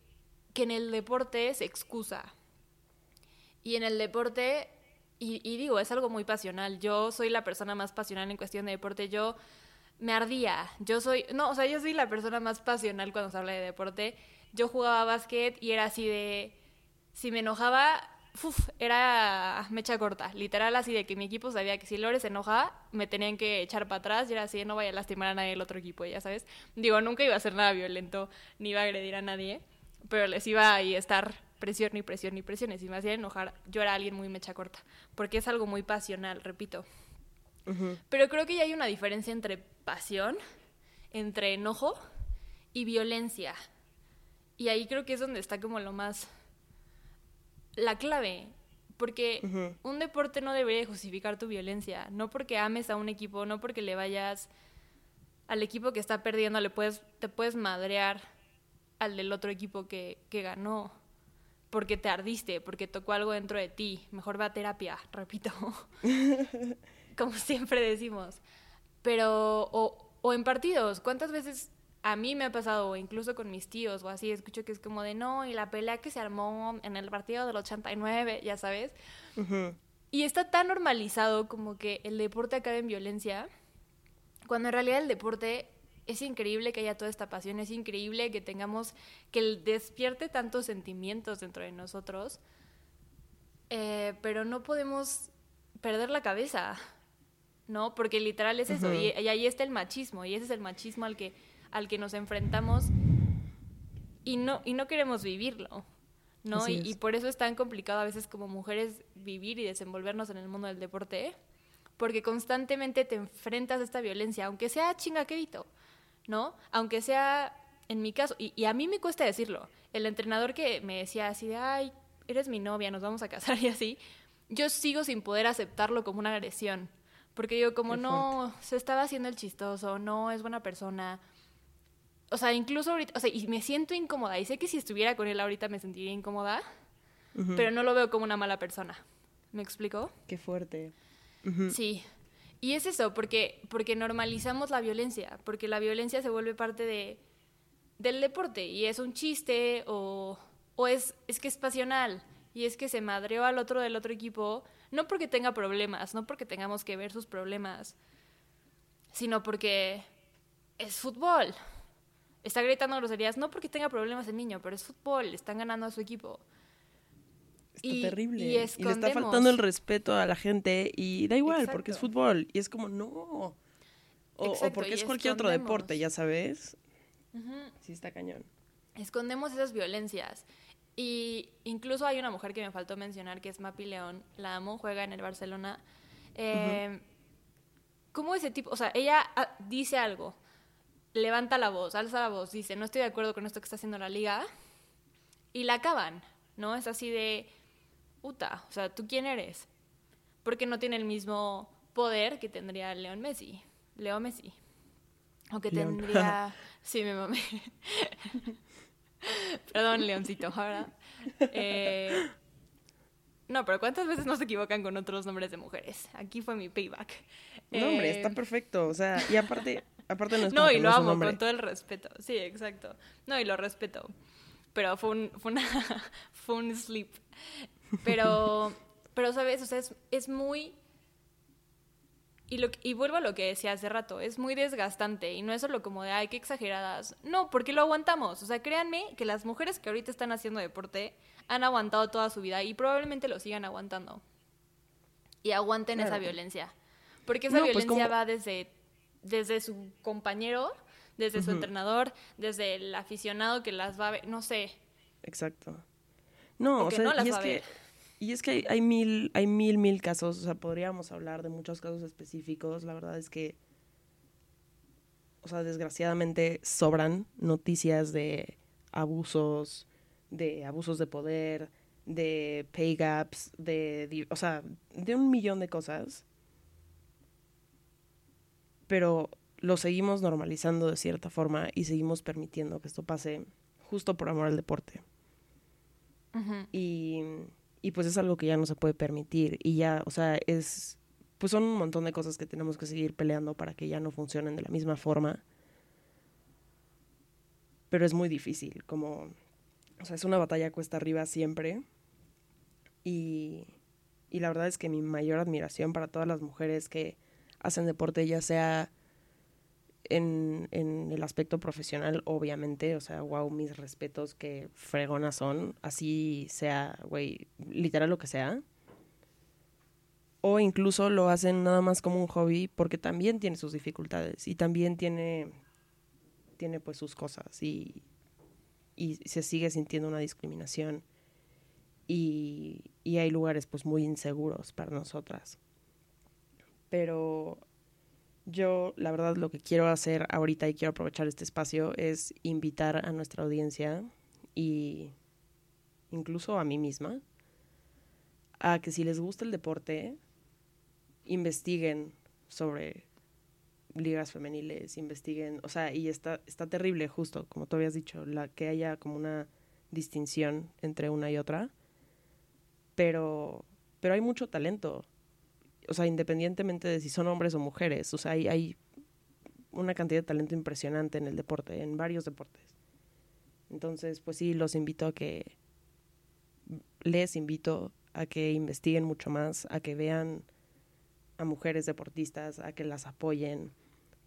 que en el deporte se excusa. Y en el deporte, y, y digo, es algo muy pasional. Yo soy la persona más pasional en cuestión de deporte. Yo me ardía. Yo soy, no, o sea, yo soy la persona más pasional cuando se habla de deporte. Yo jugaba básquet y era así de, si me enojaba, uf, era mecha corta, literal así de que mi equipo sabía que si Lore se enojaba, me tenían que echar para atrás y era así no vaya a lastimar a nadie del otro equipo, ya sabes. Digo, nunca iba a hacer nada violento, ni iba a agredir a nadie, pero les iba a estar presión ni presión ni presión. Y si me hacía enojar, yo era alguien muy mecha corta, porque es algo muy pasional, repito. Pero creo que ya hay una diferencia entre pasión, entre enojo y violencia. Y ahí creo que es donde está como lo más... La clave. Porque un deporte no debería justificar tu violencia. No porque ames a un equipo, no porque le vayas al equipo que está perdiendo, le puedes, te puedes madrear al del otro equipo que, que ganó. Porque te ardiste, porque tocó algo dentro de ti. Mejor va a terapia, repito. como siempre decimos. Pero, o, o en partidos, ¿cuántas veces a mí me ha pasado, o incluso con mis tíos o así, escucho que es como de no, y la pelea que se armó en el partido del 89, ya sabes. Y está tan normalizado como que el deporte acabe en violencia, cuando en realidad el deporte es increíble que haya toda esta pasión, es increíble que tengamos, que despierte tantos sentimientos dentro de nosotros, eh, pero no podemos perder la cabeza. ¿no? Porque literal es eso, y, ahí está el machismo, y ese es el machismo al que, al que nos enfrentamos y no, y no queremos vivirlo, ¿no? Y, por eso es tan complicado a veces como mujeres vivir y desenvolvernos en el mundo del deporte, porque constantemente te enfrentas a esta violencia, aunque sea chingaquerito, ¿no? Aunque sea, en mi caso, y, y a mí me cuesta decirlo, el entrenador que me decía así de, ay, eres mi novia, nos vamos a casar y así, yo sigo sin poder aceptarlo como una agresión. Porque yo como no, se estaba haciendo el chistoso, no es buena persona. O sea, incluso ahorita, o sea, y me siento incómoda. Y sé que si estuviera con él ahorita me sentiría incómoda, pero no lo veo como una mala persona. ¿Me explico? Qué fuerte. Sí. Y es eso, porque, porque normalizamos la violencia, porque la violencia se vuelve parte de, del deporte y es un chiste o, o es, es que es pasional y es que se madreó al otro del otro equipo No porque tenga problemas, no porque tengamos que ver sus problemas, sino porque es fútbol. Está gritando groserías, no porque tenga problemas el niño, pero es fútbol, están ganando a su equipo. Está terrible. Y, le está faltando el respeto a la gente y da igual, porque es fútbol. Y es como, no. O, porque es cualquier otro deporte, ya sabes. Sí, está cañón. Escondemos esas violencias. Y incluso hay una mujer que me faltó mencionar, que es Mapi León. La amo, juega en el Barcelona. Eh, ¿Cómo ese tipo? O sea, ella ah, dice algo, levanta la voz, alza la voz, dice, no estoy de acuerdo con esto que está haciendo la liga. Y la acaban, ¿no? Es así de, puta, o sea, ¿tú quién eres? Porque no tiene el mismo poder que tendría León Messi. Leo Messi. O que tendría... sí, me mamé. Perdón, Leoncito, ahora. Eh, no, pero ¿cuántas veces no se equivocan con otros nombres de mujeres? Aquí fue mi payback. No, hombre, está eh, perfecto. O sea, y aparte, aparte no es No, y lo amo con todo el respeto. Sí, exacto. No, y lo respeto. Pero fue un, fue una, fue un sleep. Pero, pero, ¿sabes? O sea, es, es muy y, lo, y vuelvo a lo que decía hace rato, es muy desgastante y no es solo como de, ay, qué exageradas. No, porque lo aguantamos. O sea, créanme que las mujeres que ahorita están haciendo deporte han aguantado toda su vida y probablemente lo sigan aguantando. Y aguanten esa violencia. Porque esa pues, violencia va desde, desde su compañero, desde su entrenador, desde el aficionado que las va a ver, no sé. Exacto. No, o, sea, no las va a ver. Y es que hay, mil, hay mil, mil casos, o sea, podríamos hablar de muchos casos específicos. La verdad es que, o sea, desgraciadamente sobran noticias de abusos, de abusos de poder, de pay gaps, de, o sea, de un millón de cosas. Pero lo seguimos normalizando de cierta forma y seguimos permitiendo que esto pase justo por amor al deporte. Y y pues es algo que ya no se puede permitir y ya, o sea, es, pues son un montón de cosas que tenemos que seguir peleando para que ya no funcionen de la misma forma. Pero es muy difícil, como, o sea, es una batalla cuesta arriba siempre. Y, y la verdad es que mi mayor admiración para todas las mujeres que hacen deporte, ya sea en, en, el aspecto profesional, obviamente, o sea, wow, mis respetos, que fregonas son, así sea, güey, literal lo que sea. O incluso lo hacen nada más como un hobby porque también tiene sus dificultades y también tiene, tiene pues sus cosas y, y se sigue sintiendo una discriminación y, y hay lugares pues muy inseguros para nosotras. Pero yo, la verdad, lo que quiero hacer ahorita y quiero aprovechar este espacio es invitar a nuestra audiencia y incluso a mí misma a que si les gusta el deporte, investiguen sobre ligas femeniles, investiguen, o sea, y está, está terrible justo, como tú habías dicho, la que haya como una distinción entre una y otra, pero, pero hay mucho talento o sea, independientemente de si son hombres o mujeres, o sea, hay, hay una cantidad de talento impresionante en el deporte, en varios deportes. Entonces, pues sí, los invito a que, les invito a que investiguen mucho más, a que vean a mujeres deportistas, a que las apoyen,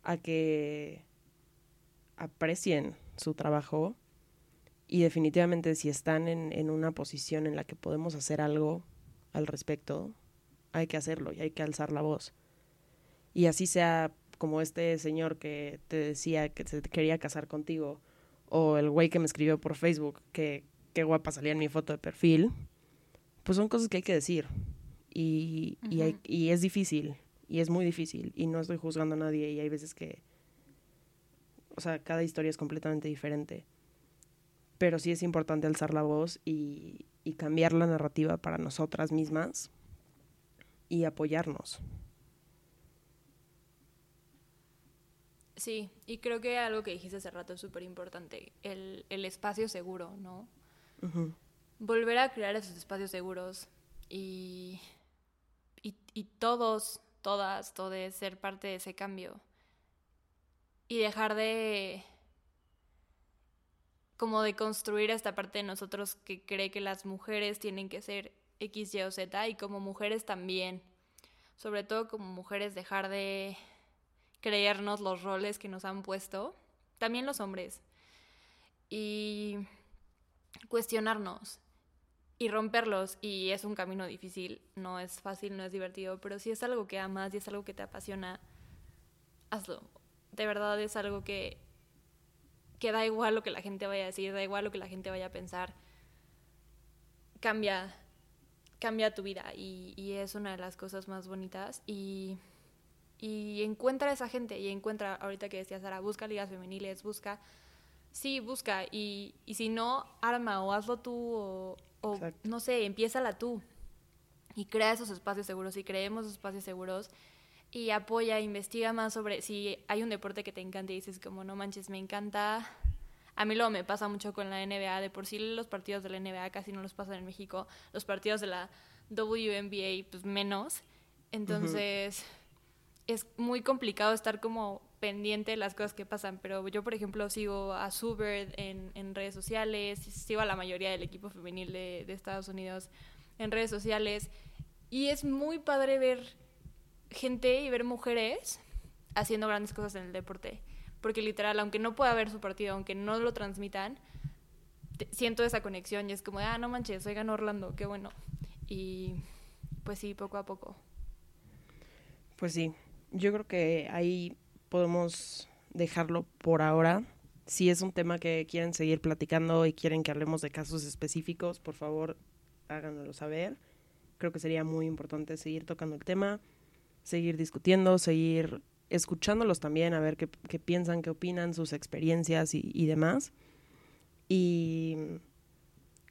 a que aprecien su trabajo y definitivamente si están en, en una posición en la que podemos hacer algo al respecto, hay que hacerlo y hay que alzar la voz. Y así sea como este señor que te decía que se quería casar contigo, o el güey que me escribió por Facebook que qué guapa salía en mi foto de perfil, pues son cosas que hay que decir. Y, y, y es difícil, y es muy difícil, y no estoy juzgando a nadie, y hay veces que, o sea, cada historia es completamente diferente. Pero sí es importante alzar la voz y, y cambiar la narrativa para nosotras mismas y apoyarnos. Sí, y creo que algo que dijiste hace rato es súper importante, el, espacio seguro, ¿no? Volver a crear esos espacios seguros y, y, y todos, todas, todos ser parte de ese cambio. Y dejar de como de construir esta parte de nosotros que cree que las mujeres tienen que ser X, Y o Z y como mujeres también. Sobre todo como mujeres dejar de creernos los roles que nos han puesto. También los hombres. Y cuestionarnos y romperlos. Y es un camino difícil, no es fácil, no es divertido, pero si es algo que amas y es algo que te apasiona, hazlo. De verdad es algo que, que da igual lo que la gente vaya a decir, da igual lo que la gente vaya a pensar. Cambia, cambia tu vida y, y es una de las cosas más bonitas. Y, y encuentra a esa gente y encuentra, ahorita que decía Sara, busca ligas femeniles, busca sí, busca. Y, y si no, arma o hazlo tú o, o no sé, empiézala tú. Y crea esos espacios seguros y creemos esos espacios seguros. Y apoya, investiga más sobre si hay un deporte que te encanta y dices como no manches, me encanta. A mí luego me pasa mucho con la NBA, de por sí los partidos de la NBA casi no los pasan en México, los partidos de la WNBA pues menos. Entonces es muy complicado estar como pendiente de las cosas que pasan, pero yo, por ejemplo, sigo a Subert en, en redes sociales, sigo a la mayoría del equipo femenil de, de, Estados Unidos en redes sociales, y es muy padre ver gente y ver mujeres haciendo grandes cosas en el deporte, porque literal, aunque no pueda ver su partido, aunque no lo transmitan, siento esa conexión y es como, ah, no manches, soy ganó Orlando, qué bueno. Y pues sí, poco a poco. Pues sí, yo creo que ahí podemos dejarlo por ahora. Si es un tema que quieren seguir platicando y quieren que hablemos de casos específicos, por favor, háganoslo saber. Creo que sería muy importante seguir tocando el tema, seguir discutiendo, seguir escuchándolos también, a ver qué, qué piensan, qué opinan, sus experiencias y, y demás. Y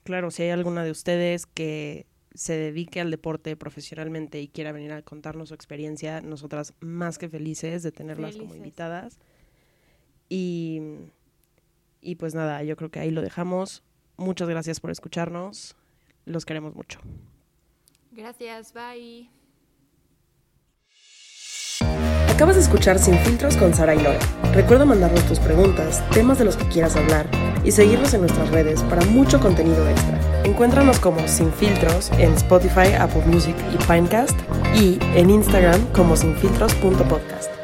claro, si hay alguna de ustedes que se dedique al deporte profesionalmente y quiera venir a contarnos su experiencia, nosotras más que felices de tenerlas como invitadas. Y, y pues nada, yo creo que ahí lo dejamos. Muchas gracias por escucharnos. Los queremos mucho. Gracias, bye. Acabas de escuchar Sin Filtros con Sara y Lore. Recuerda mandarnos tus preguntas, temas de los que quieras hablar y seguirnos en nuestras redes para mucho contenido extra. Encuéntranos como Sin Filtros en Spotify, Apple Music y Pinecast y en Instagram como sinfiltros.podcast.